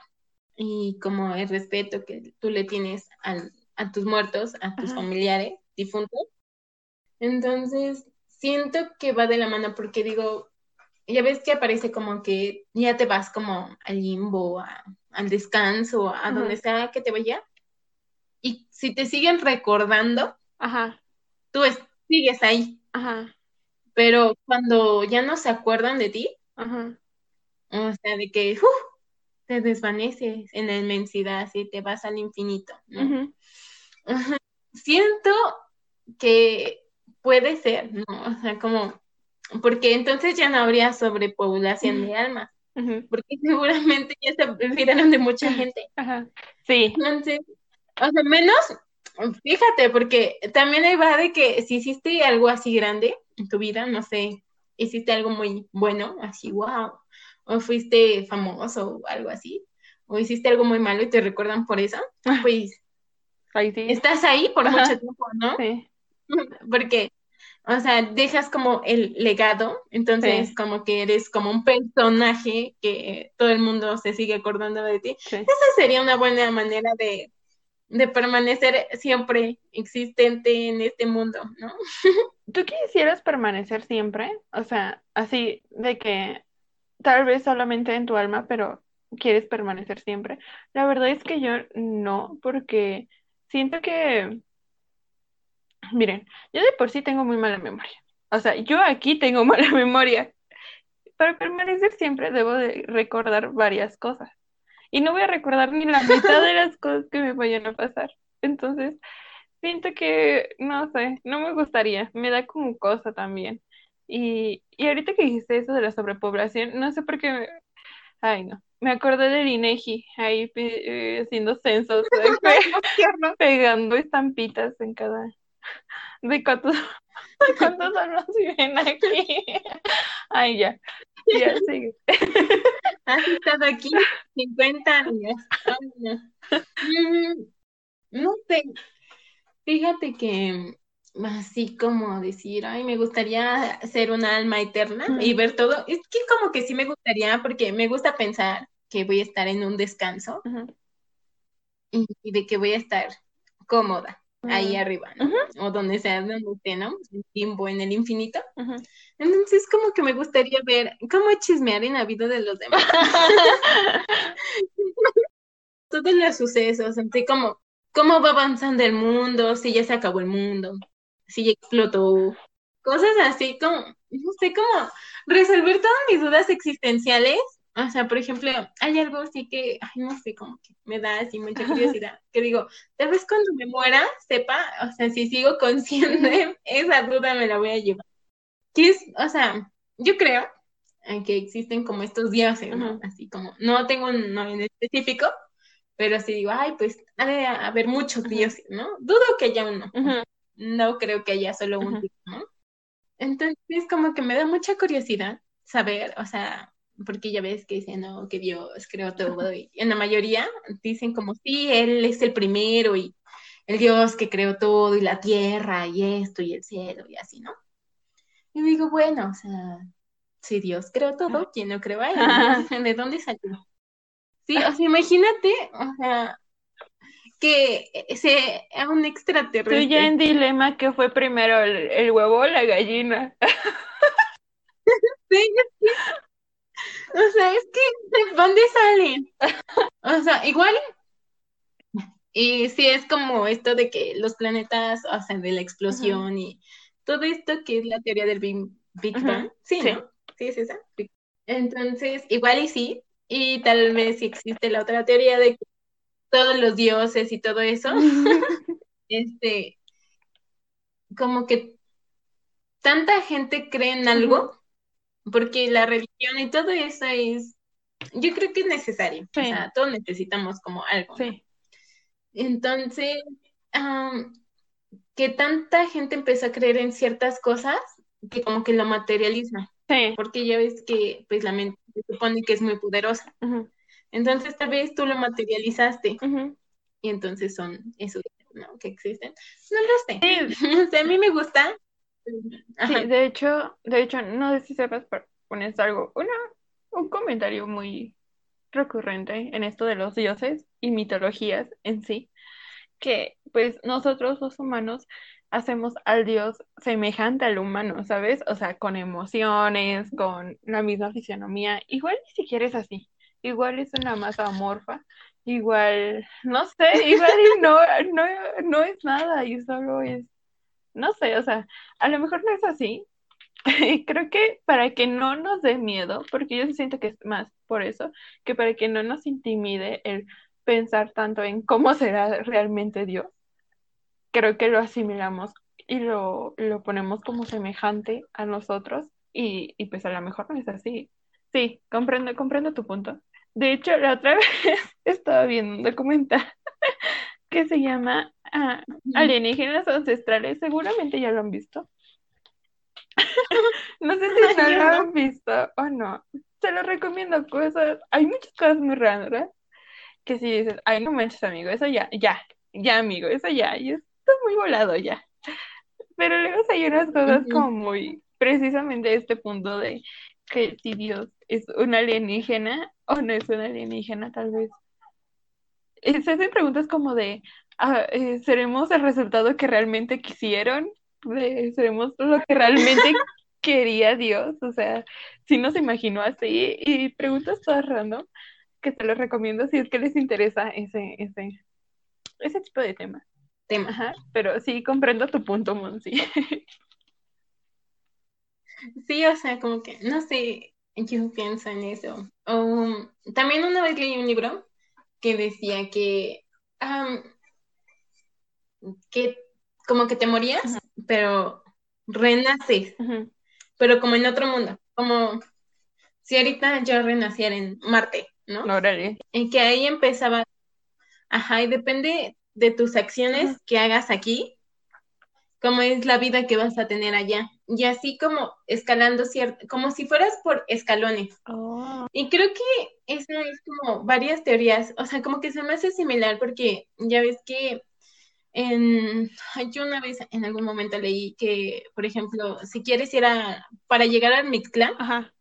y como el respeto que tú le tienes al- a tus muertos, a tus Ajá, familiares difuntos. Entonces, siento que va de la mano porque digo, ya ves que aparece como que ya te vas como al limbo, a- al descanso, a donde sea que te vaya. Y si te siguen recordando, ajá, tú es- sigues ahí. ajá, Pero cuando ya no se acuerdan de ti, ajá. O sea, de que ¡uf! te desvaneces en la inmensidad, así te vas al infinito. Siento que puede ser, ¿no? O sea, como, porque entonces ya no habría sobrepoblación de almas, porque seguramente ya se olvidaron de mucha gente. Ajá. Sí, Entonces, o sea, menos, fíjate, porque también ahí va de que si hiciste algo así grande en tu vida, no sé, hiciste algo muy bueno, así, wow, o fuiste famoso o algo así, o hiciste algo muy malo y te recuerdan por eso, pues ahí sí. estás ahí por Ajá. mucho tiempo, ¿no? Sí, Porque, o sea, dejas como el legado, entonces Sí. como que eres como un personaje que todo el mundo se sigue acordando de ti. sí. Esa sería una buena manera de, de permanecer siempre existente en este mundo, ¿no? ¿Tú quisieras permanecer siempre? O sea, así de que tal vez solamente en tu alma, pero quieres permanecer siempre. La verdad es que yo no, porque siento que, miren, yo de por sí tengo muy mala memoria. O sea, yo aquí tengo mala memoria. Para permanecer siempre debo de recordar varias cosas. Y no voy a recordar ni la mitad de las cosas que me vayan a pasar. Entonces, siento que, no sé, no me gustaría. Me da como cosa también. Y, y ahorita que dijiste eso de la sobrepoblación, no sé por qué. Ay, no. Me acordé del INEGI, ahí eh, haciendo censos, pegando estampitas en cada. de cuántos, de cuántos alumnos viven aquí. Ay, ya. Ya sigue. Has estado aquí 50 años. no. Mm, no sé. Fíjate que así como decir, ay, me gustaría ser una alma eterna y ver todo. Es que como que sí me gustaría, porque me gusta pensar que voy a estar en un descanso y, de que voy a estar cómoda ahí arriba, ¿no? O donde sea, donde esté, ¿no? En tiempo, en el infinito. Entonces, como que me gustaría ver cómo chismear en la vida de los demás. Todos los sucesos, así como cómo va avanzando el mundo, si ya se acabó el mundo, si ya explotó, cosas así como, no sé, como resolver todas mis dudas existenciales. O sea, por ejemplo, hay algo así que, ay, no sé, como que me da así mucha curiosidad, que digo, tal vez cuando me muera, sepa, o sea, si sigo consciente, esa duda me la voy a llevar. Que es, o sea, yo creo que existen como estos dioses, ¿no? Así como, no tengo un nombre en específico, pero sí digo, ay, pues ha de haber muchos dioses, ¿no? Dudo que haya uno no creo que haya solo un tipo, ¿no? Entonces, como que me da mucha curiosidad saber, o sea, porque ya ves que dicen, no, que Dios creó todo, y en la mayoría dicen como, sí, Él es el primero, y el Dios que creó todo, y la tierra, y esto, y el cielo, y así, ¿no? Y digo, bueno, o sea, si Dios creó todo, ¿quién no creó a Él? ¿De dónde salió? Sí, o sea, imagínate, o sea, que sea un extraterrestre. Estoy ya en dilema que fue primero el, huevo o la gallina. sí, O sea, es que ¿de dónde salen? O sea, igual. Y sí, es como esto de que los planetas hacen de la explosión y todo esto que es la teoría del Big, Bang. Sí, ¿no? Sí, es esa. Entonces, igual y sí. Y tal vez si existe la otra teoría de que todos los dioses y todo eso, este, como que tanta gente cree en algo, porque la religión y todo eso es, yo creo que es necesario, o sea, todos necesitamos como algo. Entonces, que tanta gente empezó a creer en ciertas cosas que como que lo materializa. Porque ya ves que pues la mente se supone que es muy poderosa. Entonces tal vez tú lo materializaste y entonces son esos ¿no? que existen. No lo sé. a mí me gusta. Sí, de hecho, de hecho, no sé si sepas, poner algo, una, un comentario muy recurrente en esto de los dioses y mitologías en sí, que pues nosotros los humanos hacemos al dios semejante al humano, ¿sabes? O sea, con emociones, con la misma fisionomía, igual ni siquiera es así igual es una masa amorfa, igual, no sé, igual no, no, no es nada y solo es, no sé, o sea, a lo mejor no es así. Creo que para que no nos dé miedo, porque yo siento que es más por eso, que para que no nos intimide el pensar tanto en cómo será realmente Dios, creo que lo asimilamos y lo, lo ponemos como semejante a nosotros y, y pues a lo mejor no es así. Sí, comprendo, comprendo tu punto. De hecho, la otra vez estaba viendo un documental que se llama ah, Alienígenas Ancestrales. Seguramente ya lo han visto. no sé si no lo han visto o no. Se lo recomiendo cosas. Hay muchas cosas muy raras que si dices, ay, no manches, amigo, eso ya, ya, ya, amigo, eso ya, y está muy volado ya. Pero luego hay unas cosas como muy, precisamente este punto de que si Dios es un alienígena o no es un alienígena, tal vez. Se hacen preguntas como de, ah, eh, ¿seremos el resultado que realmente quisieron? ¿Seremos lo que realmente quería Dios? O sea, si nos imaginó así y preguntas todas random que te los recomiendo si es que les interesa ese, ese, ese tipo de tema. Tema. Ajá, pero sí comprendo tu punto, Monsi. Sí, o sea, como que, no sé, yo pienso en eso. O, también una vez leí un libro que decía que, am, que como que te morías, pero renaces, pero como en otro mundo, como si ahorita yo renaciera en Marte, ¿no? Órale. En que ahí empezaba, ajá, y depende de tus acciones que hagas aquí, cómo es la vida que vas a tener allá. Y así como escalando, cier- como si fueras por escalones. Oh, Y creo que eso es como varias teorías, o sea, como que se me hace similar porque ya ves que en, yo una vez en algún momento leí que, por ejemplo, si quieres ir a, para llegar al Mictlán, ajá.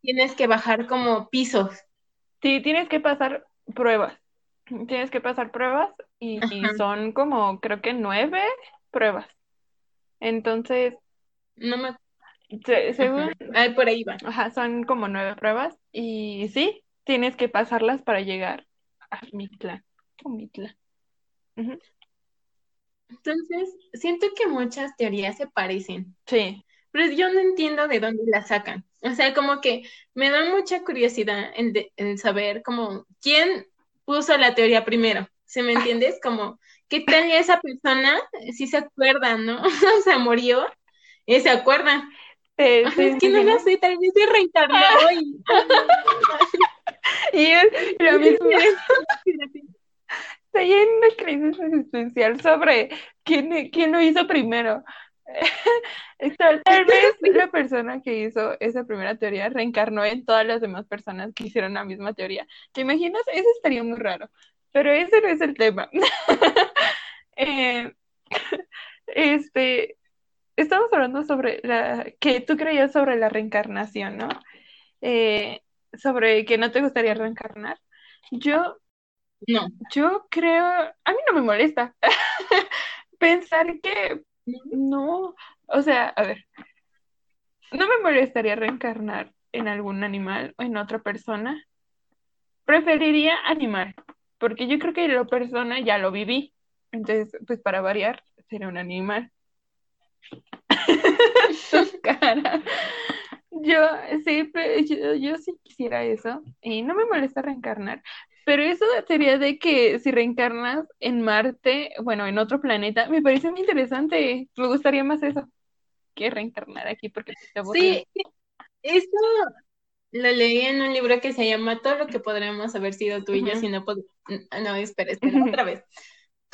tienes que bajar como pisos. Sí, tienes que pasar pruebas. Tienes que pasar pruebas y, son como, creo que nueve pruebas. Entonces, No me, se- según. Ay, por ahí va. ajá, son como nueve pruebas y sí, tienes que pasarlas para llegar a Mitla. O Mitla. Entonces, siento que muchas teorías se parecen, Sí, pero yo no entiendo de dónde las sacan. O sea, como que me da mucha curiosidad en, de- en saber como quién puso la teoría primero. ¿Sí me entiendes? Como, ¿qué tal esa persona si se acuerda, ¿no? O sea, murió y se acuerda. Ajá, te es que no lo sé, tal vez se reencarnó y... Y es lo mismo. Estoy en una crisis existencial sobre quién, quién lo hizo primero. Tal vez la persona que hizo esa primera teoría reencarnó en todas las demás personas que hicieron la misma teoría. ¿Te imaginas? Eso estaría muy raro. Pero ese no es el tema. Eh, este, estamos hablando sobre la que tú creías sobre la reencarnación, ¿no? Eh, sobre que no te gustaría reencarnar. Yo No, yo creo, a mí no me molesta pensar que no, o sea, a ver, no me molestaría reencarnar en algún animal o en otra persona. Preferiría animal, porque yo creo que lo persona ya lo viví. Entonces, pues para variar, sería un animal. Tu cara. Yo sí, yo, yo sí quisiera eso y no me molesta reencarnar, pero eso sería de que si reencarnas en Marte, bueno, en otro planeta, me parece muy interesante. Me gustaría más eso que reencarnar aquí porque te sí, eso lo leí en un libro que se llama Todo lo que podríamos haber sido tú y yo si no No, espera, espera, otra vez.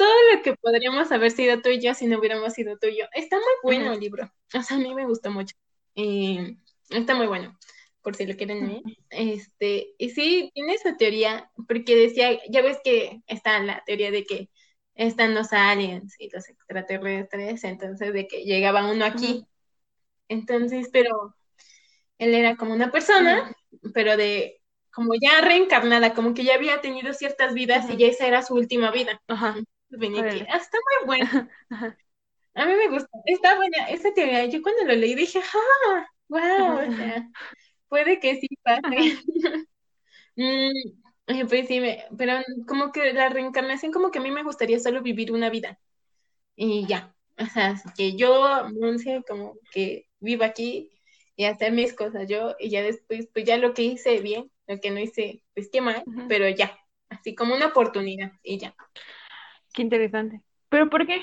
Todo lo que podríamos haber sido tú y yo si no hubiéramos sido tú y yo. Está muy bueno el libro. O sea, a mí me gustó mucho. Y está muy bueno, por si lo quieren leer. Este, y sí, tiene esa teoría, porque decía, ya ves que está la teoría de que están los aliens y los extraterrestres, entonces de que llegaba uno aquí. Entonces, pero él era como una persona, pero de como ya reencarnada, como que ya había tenido ciertas vidas y ya esa era su última vida. Ajá. Aquí. Ah, está muy bueno. Ajá. A mí me gusta. Está buena esa teoría. Yo cuando lo leí dije, ¡ah! ¡Wow! O sea, puede que sí pase. Mm, eh, pues sí, me- pero como que la reencarnación, como que a mí me gustaría solo vivir una vida. Y ya. O sea, que yo, Monse, como que viva aquí y hacer mis cosas yo, y ya después, pues ya lo que hice bien, lo que no hice, pues qué mal, Ujú. pero ya. Así como una oportunidad y ya. Qué interesante. ¿Pero por qué?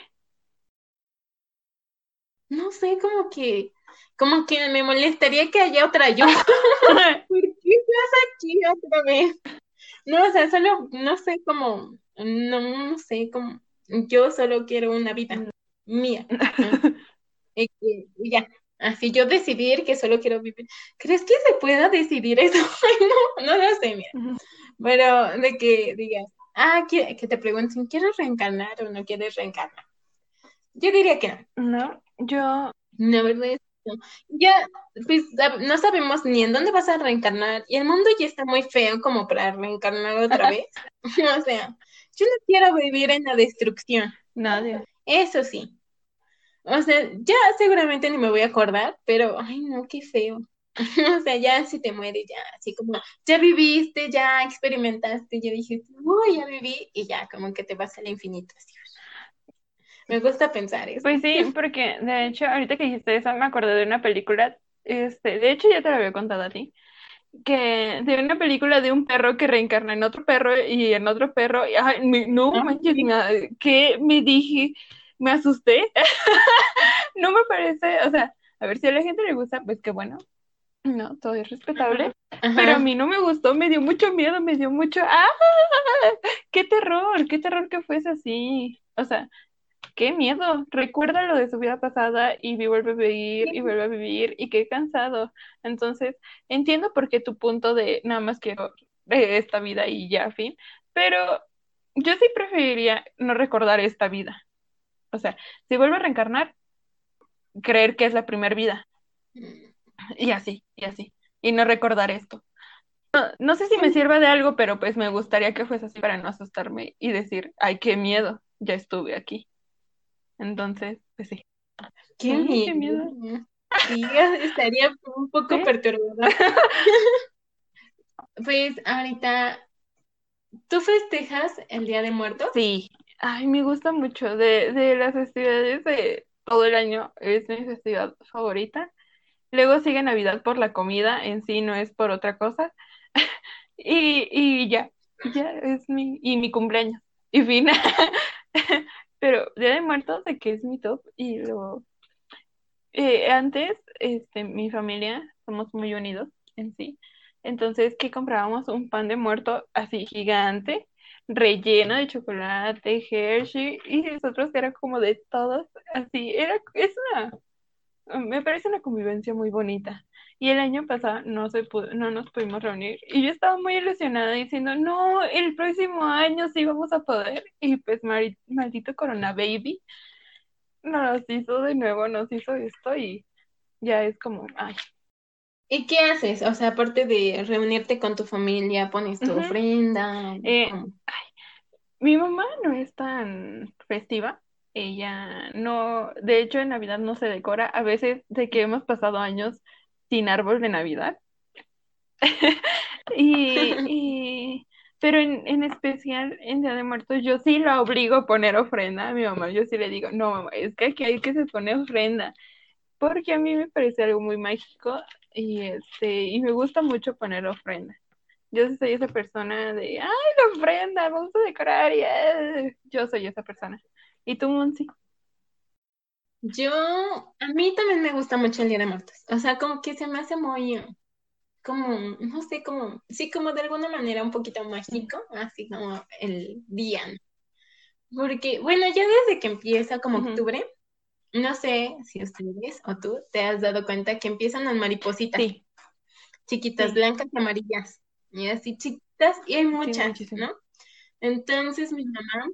No sé, como que, como que me molestaría que haya otra yo. ¿Por qué estás aquí otra vez? No, o sea, solo, no sé cómo, no, no sé cómo, yo solo quiero una vida mía. Y y ya, así yo decidir que solo quiero vivir. ¿Crees que se pueda decidir eso? No, no lo sé, mira. Pero de que digas, ah, que, que te pregunten, ¿quieres reencarnar o no quieres reencarnar? Yo diría que no. No, yo, La verdad es que no. Ya, pues no sabemos ni en dónde vas a reencarnar y el mundo ya está muy feo como para reencarnar otra vez. O sea, yo no quiero vivir en la destrucción, nadie. eso sí. O sea, ya seguramente ni me voy a acordar, pero, ay no, qué feo. O sea, ya si te mueres, ya, así como, ya viviste, ya experimentaste, ya dijiste, uy, ya viví, y ya, como que te vas al infinito, así. Me gusta pensar eso. Pues sí, porque de hecho, ahorita que dijiste eso, me acordé de una película, este, de hecho ya te lo había contado a ti, que de una película de un perro que reencarna en otro perro y en otro perro, y, ay, me- no Ah, manches, me- que me dije, me asusté, no me parece, o sea, a ver si a la gente le gusta, pues qué bueno, no, todo es respetable, pero a mí no me gustó, me dio mucho miedo, me dio mucho, ¡ah! ¡Qué terror! ¡Qué terror que fuese así! O sea, qué miedo. Recuerda lo de su vida pasada y vuelve a vivir y vuelve a vivir y qué cansado. Entonces, entiendo por qué tu punto de nada más quiero eh, esta vida y ya, fin, pero yo sí preferiría no recordar esta vida. O sea, si vuelvo a reencarnar, creer que es la primera vida y así, y así, y no recordar esto. No, no sé si me sirva de algo, pero pues me gustaría que fuese así para no asustarme y decir, ay, qué miedo, ya estuve aquí. Entonces, pues sí. Qué Ay, qué miedo. Sí, estaría un poco ¿Sí? perturbador. Pues ahorita, ¿tú festejas el Día de Muertos? Sí, ay, me gusta mucho. De, de las festividades de todo el año, es mi festividad favorita. Luego sigue Navidad por la comida, en sí no es por otra cosa. Y, y ya, ya es mi, y mi cumpleaños. Y fin. Pero Día de Muertos, de que es mi top. Y luego, eh, antes, este, mi familia, somos muy unidos en sí. Entonces, que comprábamos un pan de muerto así gigante, relleno de chocolate, Hershey, y nosotros era como de todos, así, era, es una, me parece una convivencia muy bonita. Y el año pasado no se pudo- no nos pudimos reunir, y yo estaba muy ilusionada diciendo, no, el próximo año sí vamos a poder, y pues maldito Corona Baby nos hizo de nuevo, nos hizo esto, y ya es como, ay, ¿Y qué haces? O sea, aparte de reunirte con tu familia, pones tu Ujú. ofrenda. Eh, ¿cómo? Mi mamá no es tan festiva. Ella no, de hecho en Navidad no se decora. A veces de que hemos pasado años sin árbol de Navidad. Y, y- pero en, en especial en Día de Muertos yo sí la obligo a poner ofrenda a mi mamá. Yo sí le digo, no mamá, es que aquí hay que se pone ofrenda. Porque a mí me parece algo muy mágico y este, y me gusta mucho poner ofrenda. Yo soy esa persona de, ay, la ofrenda, vamos a decorar y eh". yo soy esa persona. ¿Y tú, Monsi? Yo, a mí también me gusta mucho el Día de Muertos. O sea, como que se me hace muy, como, no sé, como, sí, como de alguna manera un poquito mágico, así como el día. Porque, bueno, ya desde que empieza como Ujú. octubre, no sé si ustedes o tú te has dado cuenta que empiezan las maripositas Sí, chiquitas, Sí. blancas y amarillas, y así chiquitas, y hay muchas. ¿no? Entonces mi mamá,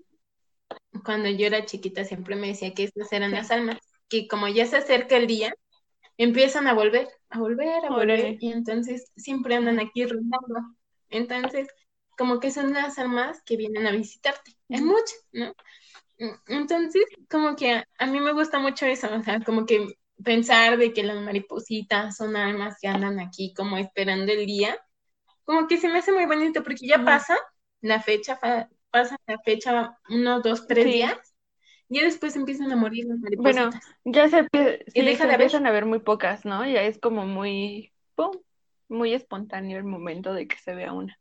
cuando yo era chiquita, siempre me decía que estas eran las almas, que como ya se acerca el día, empiezan a volver, a volver, a volver, y entonces siempre andan aquí rondando. Entonces, como que son las almas que vienen a visitarte. Es muchas, ¿no? Entonces, como que a, a mí me gusta mucho eso, o sea, como que pensar de que las maripositas son almas que andan aquí como esperando el día, como que se me hace muy bonito porque ya pasa la fecha, fa- pasa la fecha unos dos, tres Sí. días, y ya después empiezan a morir las Bueno, maripositas. ya se, sí, deja se de haber. empiezan a ver muy pocas, ¿no? Ya es como muy, pum, muy espontáneo el momento de que se vea una.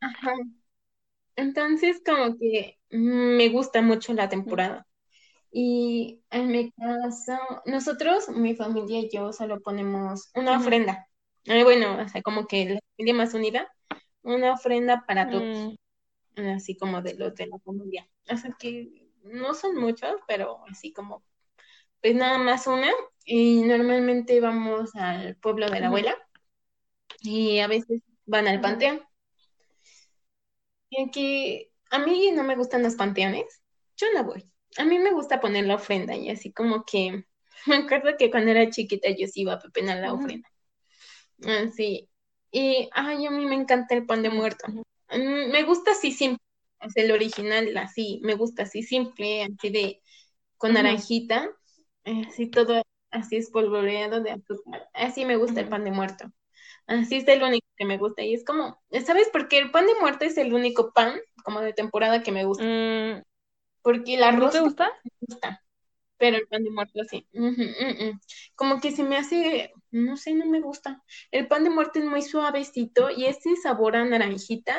Ajá. Entonces, como que me gusta mucho la temporada. Y en mi casa, nosotros, mi familia y yo solo ponemos una ofrenda. Eh, bueno, o sea, como que la familia más unida, una ofrenda para todos, Mm, así como de los de la familia. O sea que no son muchos, pero así como, pues nada más una. Y normalmente vamos al pueblo de la abuela y a veces van al panteón. Y aquí, a mí no me gustan los panteones, yo no voy. A mí me gusta poner la ofrenda y así como que me acuerdo que cuando era chiquita yo sí iba a pepenar la ofrenda. Así. Y, ay, a mí me encanta el pan de muerto. Mm, Me gusta así simple, o sea, el original así, me gusta así simple, así de, con naranjita, así todo, así espolvoreado de azúcar. Así me gusta el pan de muerto. Así es el único que me gusta. Y es como, ¿sabes por qué? El pan de muerto es el único pan, como de temporada, que me gusta. Mm, porque la ¿No te gusta? me gusta, pero el pan de muerto sí. Mm. Como que se me hace, no sé, no me gusta. El pan de muerto es muy suavecito y ese sabor a naranjita,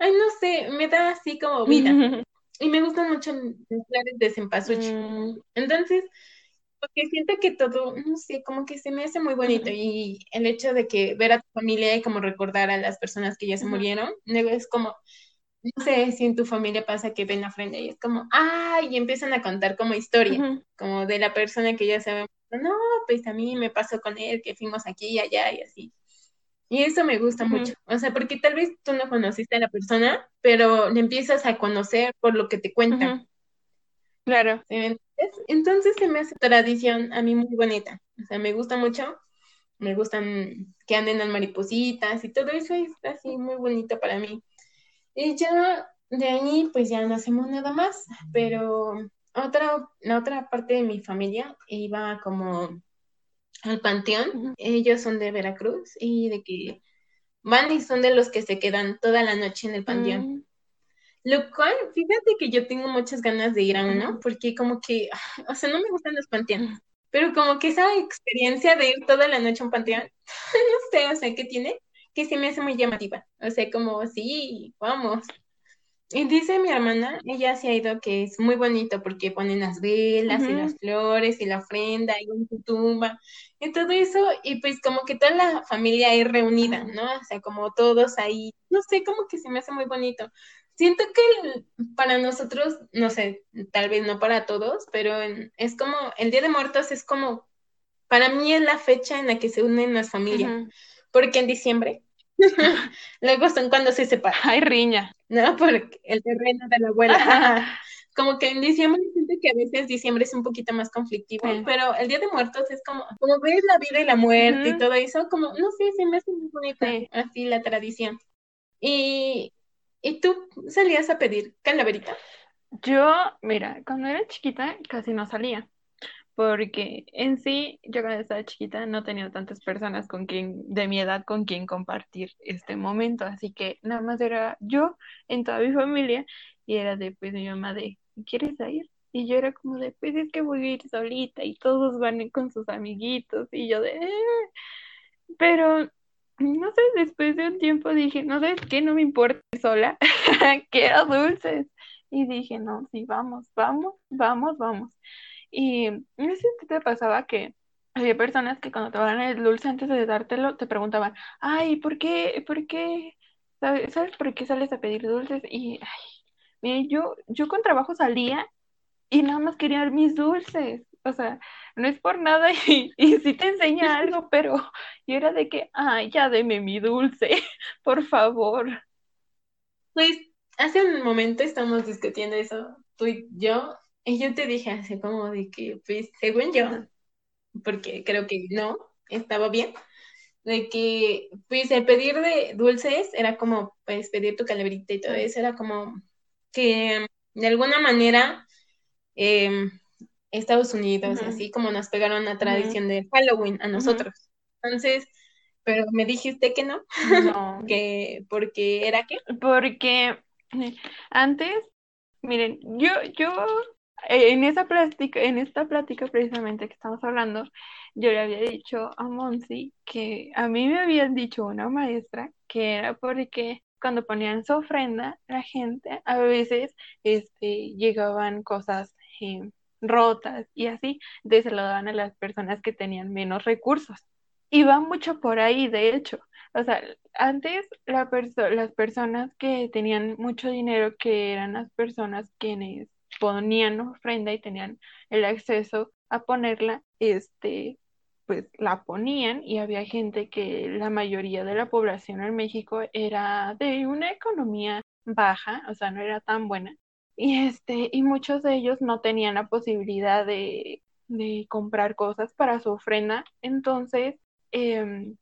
ay, no sé, me da así como vida. Y me gustan mucho los flores de cempasúchil. Mm, Entonces, porque siento que todo, no sé, como que se me hace muy bonito y el hecho de que ver a tu familia y como recordar a las personas que ya se murieron, luego es como, no sé si en tu familia pasa que ven la ofrenda y es como, ay, y empiezan a contar como historia, como de la persona que ya sabemos, no, pues a mí me pasó con él, que fuimos aquí y allá y así. Y eso me gusta mucho, o sea, porque tal vez tú no conociste a la persona, pero le empiezas a conocer por lo que te cuentan. Claro. ¿sí me entiendes? Entonces se me hace tradición a mí muy bonita, o sea, me gusta mucho, me gustan que anden las maripositas y todo eso es así muy bonito para mí. Y ya de ahí pues ya no hacemos nada más, pero otra, la otra parte de mi familia iba como al panteón, ellos son de Veracruz y de que van y son de los que se quedan toda la noche en el panteón. Mm, Lo cual, fíjate que yo tengo muchas ganas de ir a uno, porque como que, o sea, no me gustan los panteones, pero como que esa experiencia de ir toda la noche a un panteón, no sé, o sea, ¿qué tiene? Que se me hace muy llamativa. O sea, como, sí, vamos. Y dice mi hermana, ella se ha ido que es muy bonito porque ponen las velas y las flores y la ofrenda y en tu tumba y todo eso, y pues como que toda la familia ahí reunida. ¿no? O sea, como todos ahí, no sé, como que se me hace muy bonito. Siento que para nosotros, no sé, tal vez no para todos, pero es como, el Día de Muertos es como, para mí es la fecha en la que se unen las familias, Ujú. porque en diciembre, luego son cuando se separan. Hay riña. ¿no? Porque el terreno de la abuela. Ajá. Como que en diciembre siento que a veces diciembre es un poquito más conflictivo, Sí. pero el Día de Muertos es como, como ves la vida y la muerte y todo eso, como, no sé, se me hace muy bonita, Sí. así la tradición. Y, ¿y tú salías a pedir calaverita? Yo, mira, cuando era chiquita casi no salía, porque en sí, yo cuando estaba chiquita no tenía tantas personas con quien, de mi edad, con quien compartir este momento, así que nada más era yo en toda mi familia y era de, pues, mi mamá de, ¿quieres ir? Y yo era como de, pues es que voy a ir solita y todos van con sus amiguitos y yo de, "Eh". Pero, no sé, después de un tiempo dije, no sabes qué, no me importa sola, quiero dulces. Y dije, no, sí, vamos, vamos, vamos, vamos. Y no sé si te pasaba que había personas que cuando te daban el dulce antes de dártelo, te preguntaban, ay, ¿por qué, por qué, sabes, ¿sabes por qué sales a pedir dulces? Y, ay, mire, yo, yo con trabajo salía y nada más quería mis dulces. O sea, no es por nada y, y sí te enseña algo, pero yo era de que, ay, ya deme mi dulce, por favor. Pues hace un momento estamos discutiendo eso, tú y yo, y yo te dije así como de que, pues, según yo, porque creo que no, estaba bien, de que, pues, el pedir de dulces era como, pues, pedir tu calaverita y todo eso, era como que de alguna manera eh, Estados Unidos así como nos pegaron la tradición de Halloween a nosotros. Entonces, pero me dijiste que no, No, que porque era que, porque antes, miren, yo, yo en esa plática, en esta plática precisamente que estamos hablando, yo le había dicho a Monsi que a mí me habían dicho una maestra que era porque cuando ponían su ofrenda, la gente a veces este, llegaban cosas eh, rotas y así, se lo daban a las personas que tenían menos recursos. Y va mucho por ahí, de hecho. O sea, antes la perso- las personas que tenían mucho dinero, que eran las personas quienes ponían ofrenda y tenían el acceso a ponerla, este, pues la ponían y había gente que la mayoría de la población en México era de una economía baja, o sea, no era tan buena. Y este, y muchos de ellos no tenían la posibilidad de, de comprar cosas para su ofrenda. Entonces, em,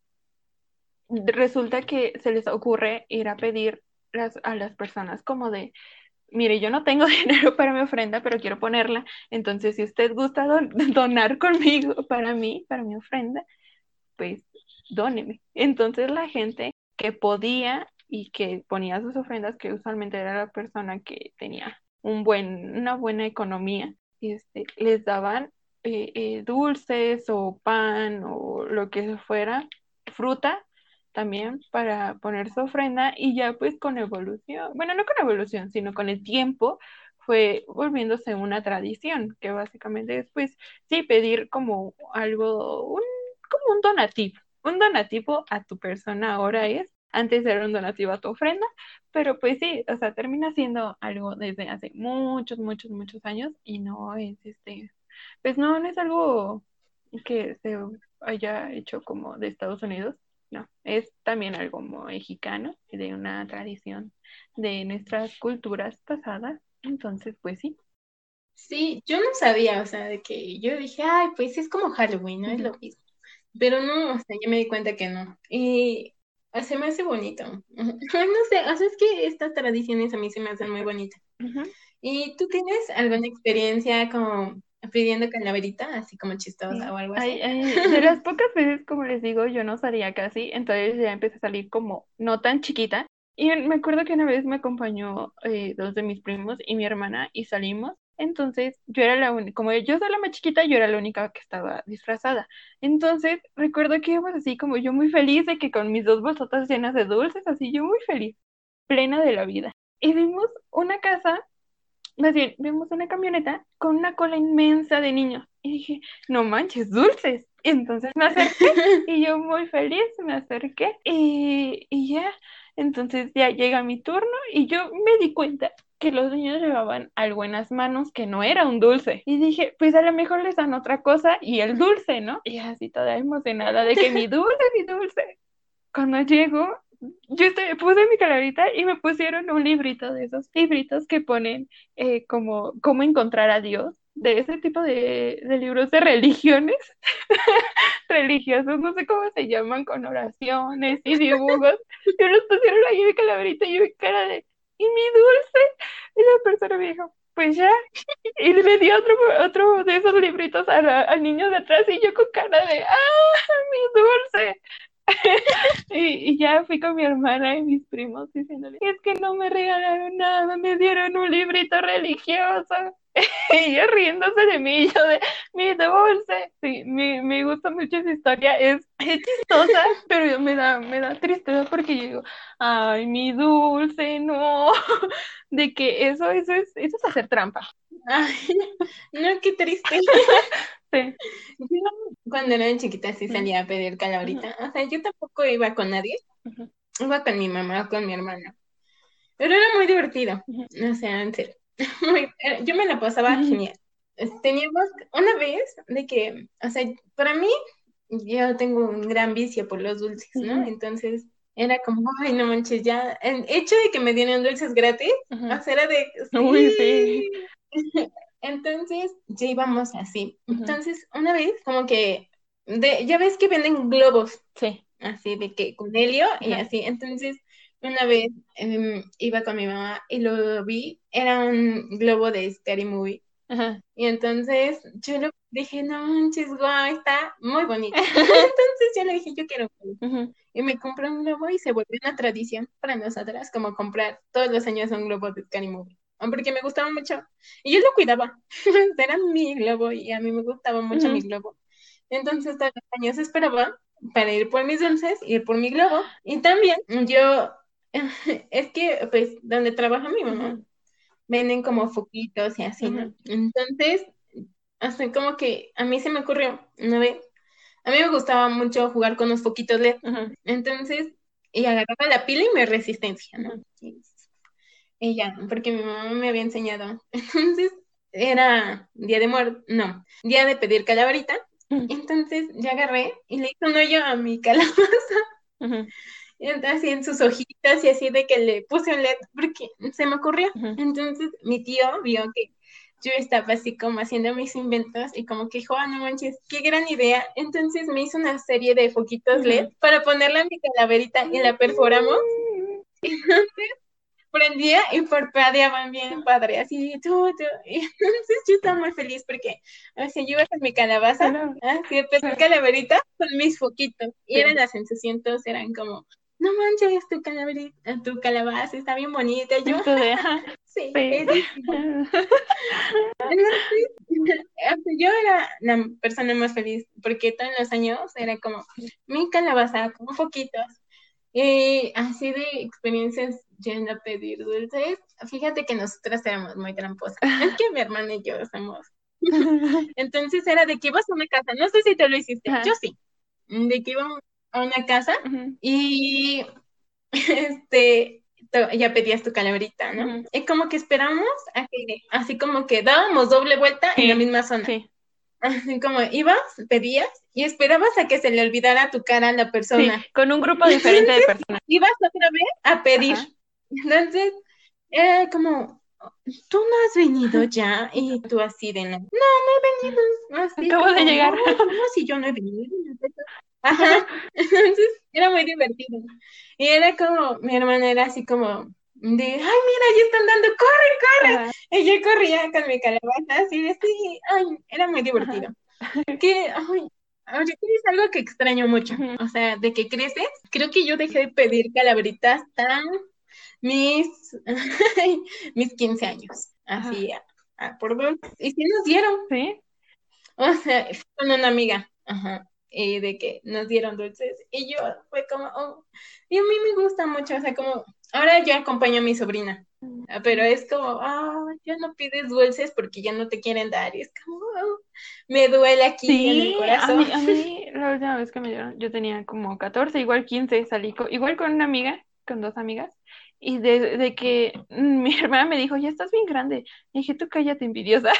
resulta que se les ocurre ir a pedir las, a las personas como de, mire, yo no tengo dinero para mi ofrenda, pero quiero ponerla, entonces si usted gusta don- donar conmigo para mí, para mi ofrenda, pues dóneme. Entonces la gente que podía y que ponía sus ofrendas, que usualmente era la persona que tenía un buen, una buena economía, este, les daban eh, eh, dulces o pan o lo que fuera, fruta también para poner su ofrenda y ya pues con evolución, bueno, no con evolución, sino con el tiempo fue volviéndose una tradición, que básicamente es pues sí pedir como algo, un, como un donativo, un donativo a tu persona ahora es, antes era un donativo a tu ofrenda, pero pues sí, o sea, termina siendo algo desde hace muchos, muchos, muchos años y no es este, pues no, no es algo que se haya hecho como de Estados Unidos, no, es también algo mexicano, de una tradición de nuestras culturas pasadas, entonces pues sí. Sí, yo no sabía, o sea, de que yo dije, ay, pues es como Halloween, no es lo mismo. Pero no, o sea, yo me di cuenta que no. Y se me hace bonito. no sé, o sea, es que estas tradiciones a mí se me hacen muy bonitas. ¿Y tú tienes alguna experiencia como pidiendo calaverita, así como chistosa o algo así? de las pocas veces, como les digo, yo no salía casi, entonces ya empecé a salir como no tan chiquita. Y me acuerdo que una vez me acompañó eh, dos de mis primos y mi hermana y salimos entonces, yo era la única, como yo soy la más chiquita, yo era la única que estaba disfrazada. Entonces, recuerdo que íbamos así como yo muy feliz de que con mis dos bolsotas llenas de dulces, así yo muy feliz, plena de la vida. Y vimos una casa, más bien, vimos una camioneta con una cola inmensa de niños. Y dije, no manches, dulces. Entonces me acerqué y yo muy feliz me acerqué y, y ya, entonces ya llega mi turno y yo me di cuenta que los niños llevaban algo en las manos que no era un dulce. Y dije, pues a lo mejor les dan otra cosa y el dulce, ¿no? Y así toda emocionada de que mi dulce, mi dulce. Cuando llego, yo estoy, puse mi calaverita y me pusieron un librito de esos libritos que ponen eh, como cómo encontrar a Dios, de ese tipo de, libros de religiones religiosos, no sé cómo se llaman, con oraciones y dibujos. Yo los pusieron ahí de calaverita y yo mi cara de, ¿y mi dulce? Y la persona me dijo, pues ya. Y le dio otro, otro de esos libritos al niño de atrás y yo con cara de, ¡ah, mi dulce! y, y, ya fui con mi hermana y mis primos diciéndole, es que no me regalaron nada, me dieron un librito religioso. y riéndose de mí, yo de mi dulce. Sí, me, me gusta mucho esa historia, es, es chistosa, pero me da, me da tristeza porque yo digo, ay, mi dulce, no, de que eso, eso es, eso es hacer trampa. Ay, no, qué triste. Sí. Yo cuando era chiquita sí salía a pedir calabrita. O sea, yo tampoco iba con nadie. Iba con mi mamá o con mi hermana. Pero era muy divertido. O sea, en serio. Eh, yo me la pasaba genial. Teníamos una vez de que, o sea, para mí, yo tengo un gran vicio por los dulces, ¿no? Entonces, era como, ay, no manches, ya, el hecho de que me dieran dulces gratis, o sea, era de, sí. Entonces, ya íbamos así. Entonces, una vez, como que, de, ya ves que venden globos. Sí. Así de que con helio y así. Entonces, una vez em, iba con mi mamá y lo vi, era un globo de Scary Movie. Y entonces yo lo dije, no manches, guau, está muy bonito. entonces yo le dije, yo quiero un Y me compré un globo y se volvió una tradición para nosotras, como comprar todos los años un globo de Scary Movie. Porque me gustaba mucho. Y yo lo cuidaba. era mi globo y a mí me gustaba mucho mi globo. Entonces todos los años esperaba para ir por mis dulces, ir por mi globo. Y también yo es que, pues, donde trabaja mi mamá, venden como foquitos y así, ¿no? Entonces, hasta como que a mí se me ocurrió una vez, a mí me gustaba mucho jugar con los foquitos LED, entonces, y agarraba la pila y mi resistencia, ¿no? Y, ya, porque mi mamá me había enseñado. Entonces, era día de muerte, no, día de pedir calaverita, entonces ya agarré y le hice un hoyo a mi calabaza así en sus hojitas y así de que le puse un LED porque se me ocurrió. Entonces mi tío vio que yo estaba así como haciendo mis inventos y como que dijo, ah, no manches, qué gran idea. Entonces me hizo una serie de foquitos LED para ponerla en mi calaverita y la perforamos. Entonces prendía y parpadeaban bien padre, así, tú, tú. Y entonces yo estaba muy feliz porque, o sea, yo iba con mi calabaza, así de calaverita con mis foquitos. Y eran las sensaciones, eran como no manches, tu, calaverita, tu calabaza está bien bonita. Yo, sí, yo era la persona más feliz porque todos los años era como mi calabaza con poquitos. Y así de experiencias yendo a pedir dulces, fíjate que nosotras éramos muy tramposas. Es que mi hermana y yo somos. Entonces era de que ibas a una casa, no sé si te lo hiciste, yo sí, de que íbamos a una casa y este ya pedías tu calaverita, ¿no? Es como que esperamos a que, así como que dábamos doble vuelta en la misma zona. Así como ibas, pedías y esperabas a que se le olvidara tu cara a la persona. con un grupo diferente de personas. Ibas otra vez a pedir. Entonces, era como, tú no has venido ya y tú así de no, no, no he venido. Acabo de llegar. No, si yo no he venido. Ajá. Entonces era muy divertido. Y era como, mi hermana era así como de, ay, mira, ya están dando, corre, corre. Y yo corría con mi calabaza así de, sí, ay, era muy divertido. Que, ay, ahorita es algo que extraño mucho. O sea, de que creces, creo que yo dejé de pedir calaveritas tan mis, mis 15 años. Así, por dos. Y sí nos dieron. Sí. O sea, con una amiga. Ajá. Eh, de que nos dieron dulces y yo fue como, oh, y a mí me gusta mucho, o sea, como, ahora yo acompaño a mi sobrina, mm. pero es como, ah, ya no pides dulces porque ya no te quieren dar, y es como, oh, me duele aquí en el corazón. A mí, a mí, la última vez que me dieron, yo tenía como 14, igual 15, salí igual con una amiga, con dos amigas, y de, de, que mi hermana me dijo, ya estás bien grande. Y dije, tú cállate, envidiosa.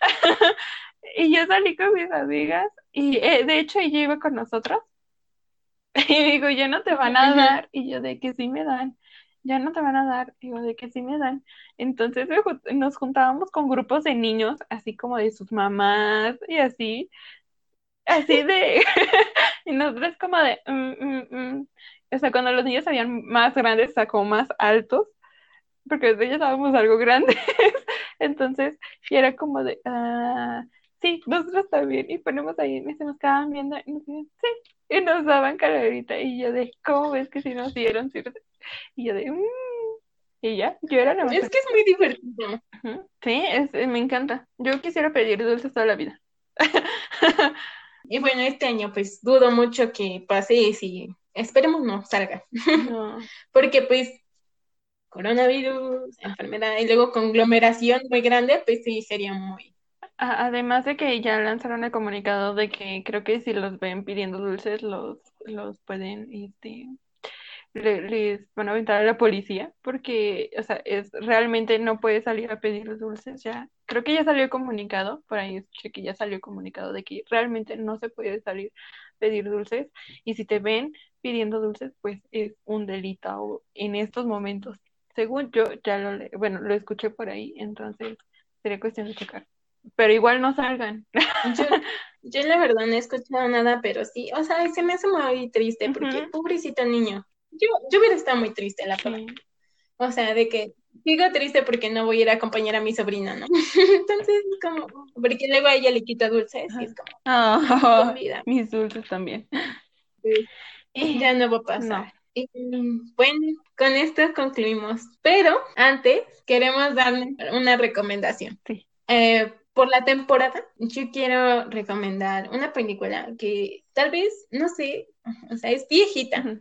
y yo salí con mis amigas y eh, de hecho ella iba con nosotros. Y digo, ya no te van a dar. Y yo, de que sí me dan. Ya no te van a dar. Digo, de que sí me dan. Entonces nos juntábamos con grupos de niños, así como de sus mamás y así. Así de. y nosotros como de. Mm, mm, mm". O sea, cuando los niños habían más grandes, o más altos, porque ya estábamos algo grandes. Entonces, era como de. Ah, sí, nosotros también, y ponemos ahí, y se nos quedaban viendo, y nos decían, sí, y nos daban calaverita, y yo de, ¿cómo ves que si nos dieron? Y yo de, mmm, y ya, yo era la más. Es que es muy divertido. Sí, es, me encanta. Yo quisiera pedir dulces toda la vida. y bueno, este año pues dudo mucho que pase y esperemos no salga. No. Porque pues coronavirus, enfermedad y luego conglomeración muy grande, pues sí sería muy Además de que ya lanzaron el comunicado de que creo que si los ven pidiendo dulces, los, los pueden, este, les van a aventar a la policía, porque, o sea, es realmente no puede salir a pedir los dulces ya. Creo que ya salió el comunicado, por ahí escuché que ya salió el comunicado de que realmente no se puede salir a pedir dulces, y si te ven pidiendo dulces, pues es un delito en estos momentos. Según yo, ya lo, bueno, lo escuché por ahí, entonces sería cuestión de checar pero igual no salgan. Yo, yo la verdad no he escuchado nada, pero sí, o sea, se me hace muy triste porque pobrecito niño. Yo, yo hubiera estado muy triste, la verdad. O sea, de que sigo triste porque no voy a ir a acompañar a mi sobrina, ¿no? Entonces, como, porque luego a ella le quita dulces y es como, oh, mis dulces también. y ya no va a pasar. Y, bueno, con esto concluimos, pero antes queremos darle una recomendación. Sí. Eh, por la temporada, yo quiero recomendar una película que tal vez, no sé, o sea, es viejita,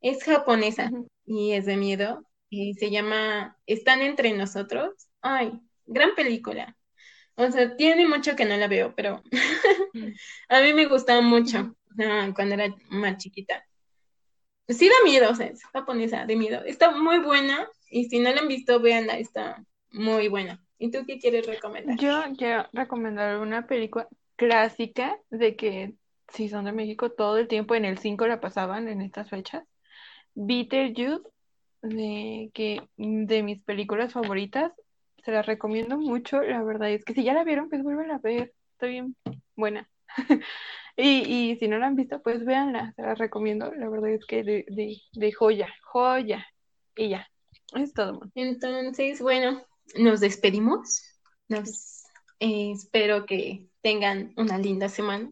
es japonesa y es de miedo y se llama Están entre nosotros. Ay, gran película. O sea, tiene mucho que no la veo, pero a mí me gustaba mucho cuando era más chiquita. Sí da miedo, o sea, es japonesa, de miedo. Está muy buena y si no la han visto, véanla, está muy buena. ¿Y tú qué quieres recomendar? Yo quiero recomendar una película clásica de que si son de México todo el tiempo en el 5 la pasaban en estas fechas. Beetlejuice, de que de mis películas favoritas, se las recomiendo mucho, la verdad es que si ya la vieron, pues vuelven a ver, está bien buena. y, y si no la han visto, pues véanla, se las recomiendo, la verdad es que de, de, de joya, joya, y ya, es todo. Entonces, bueno, nos despedimos. Nos, eh, espero que tengan una linda semana.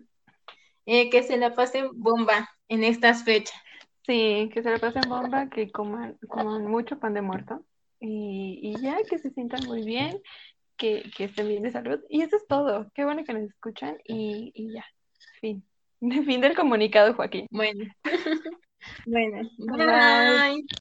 Eh, que se la pasen bomba en estas fechas. Sí, que se la pasen bomba, que coman, coman mucho pan de muerto y, y ya que se sientan muy bien, que, que estén bien de salud. Y eso es todo. Qué bueno que nos escuchan y, y ya. Fin. Fin del comunicado, Joaquín. Bueno. bueno. Bye. Bye.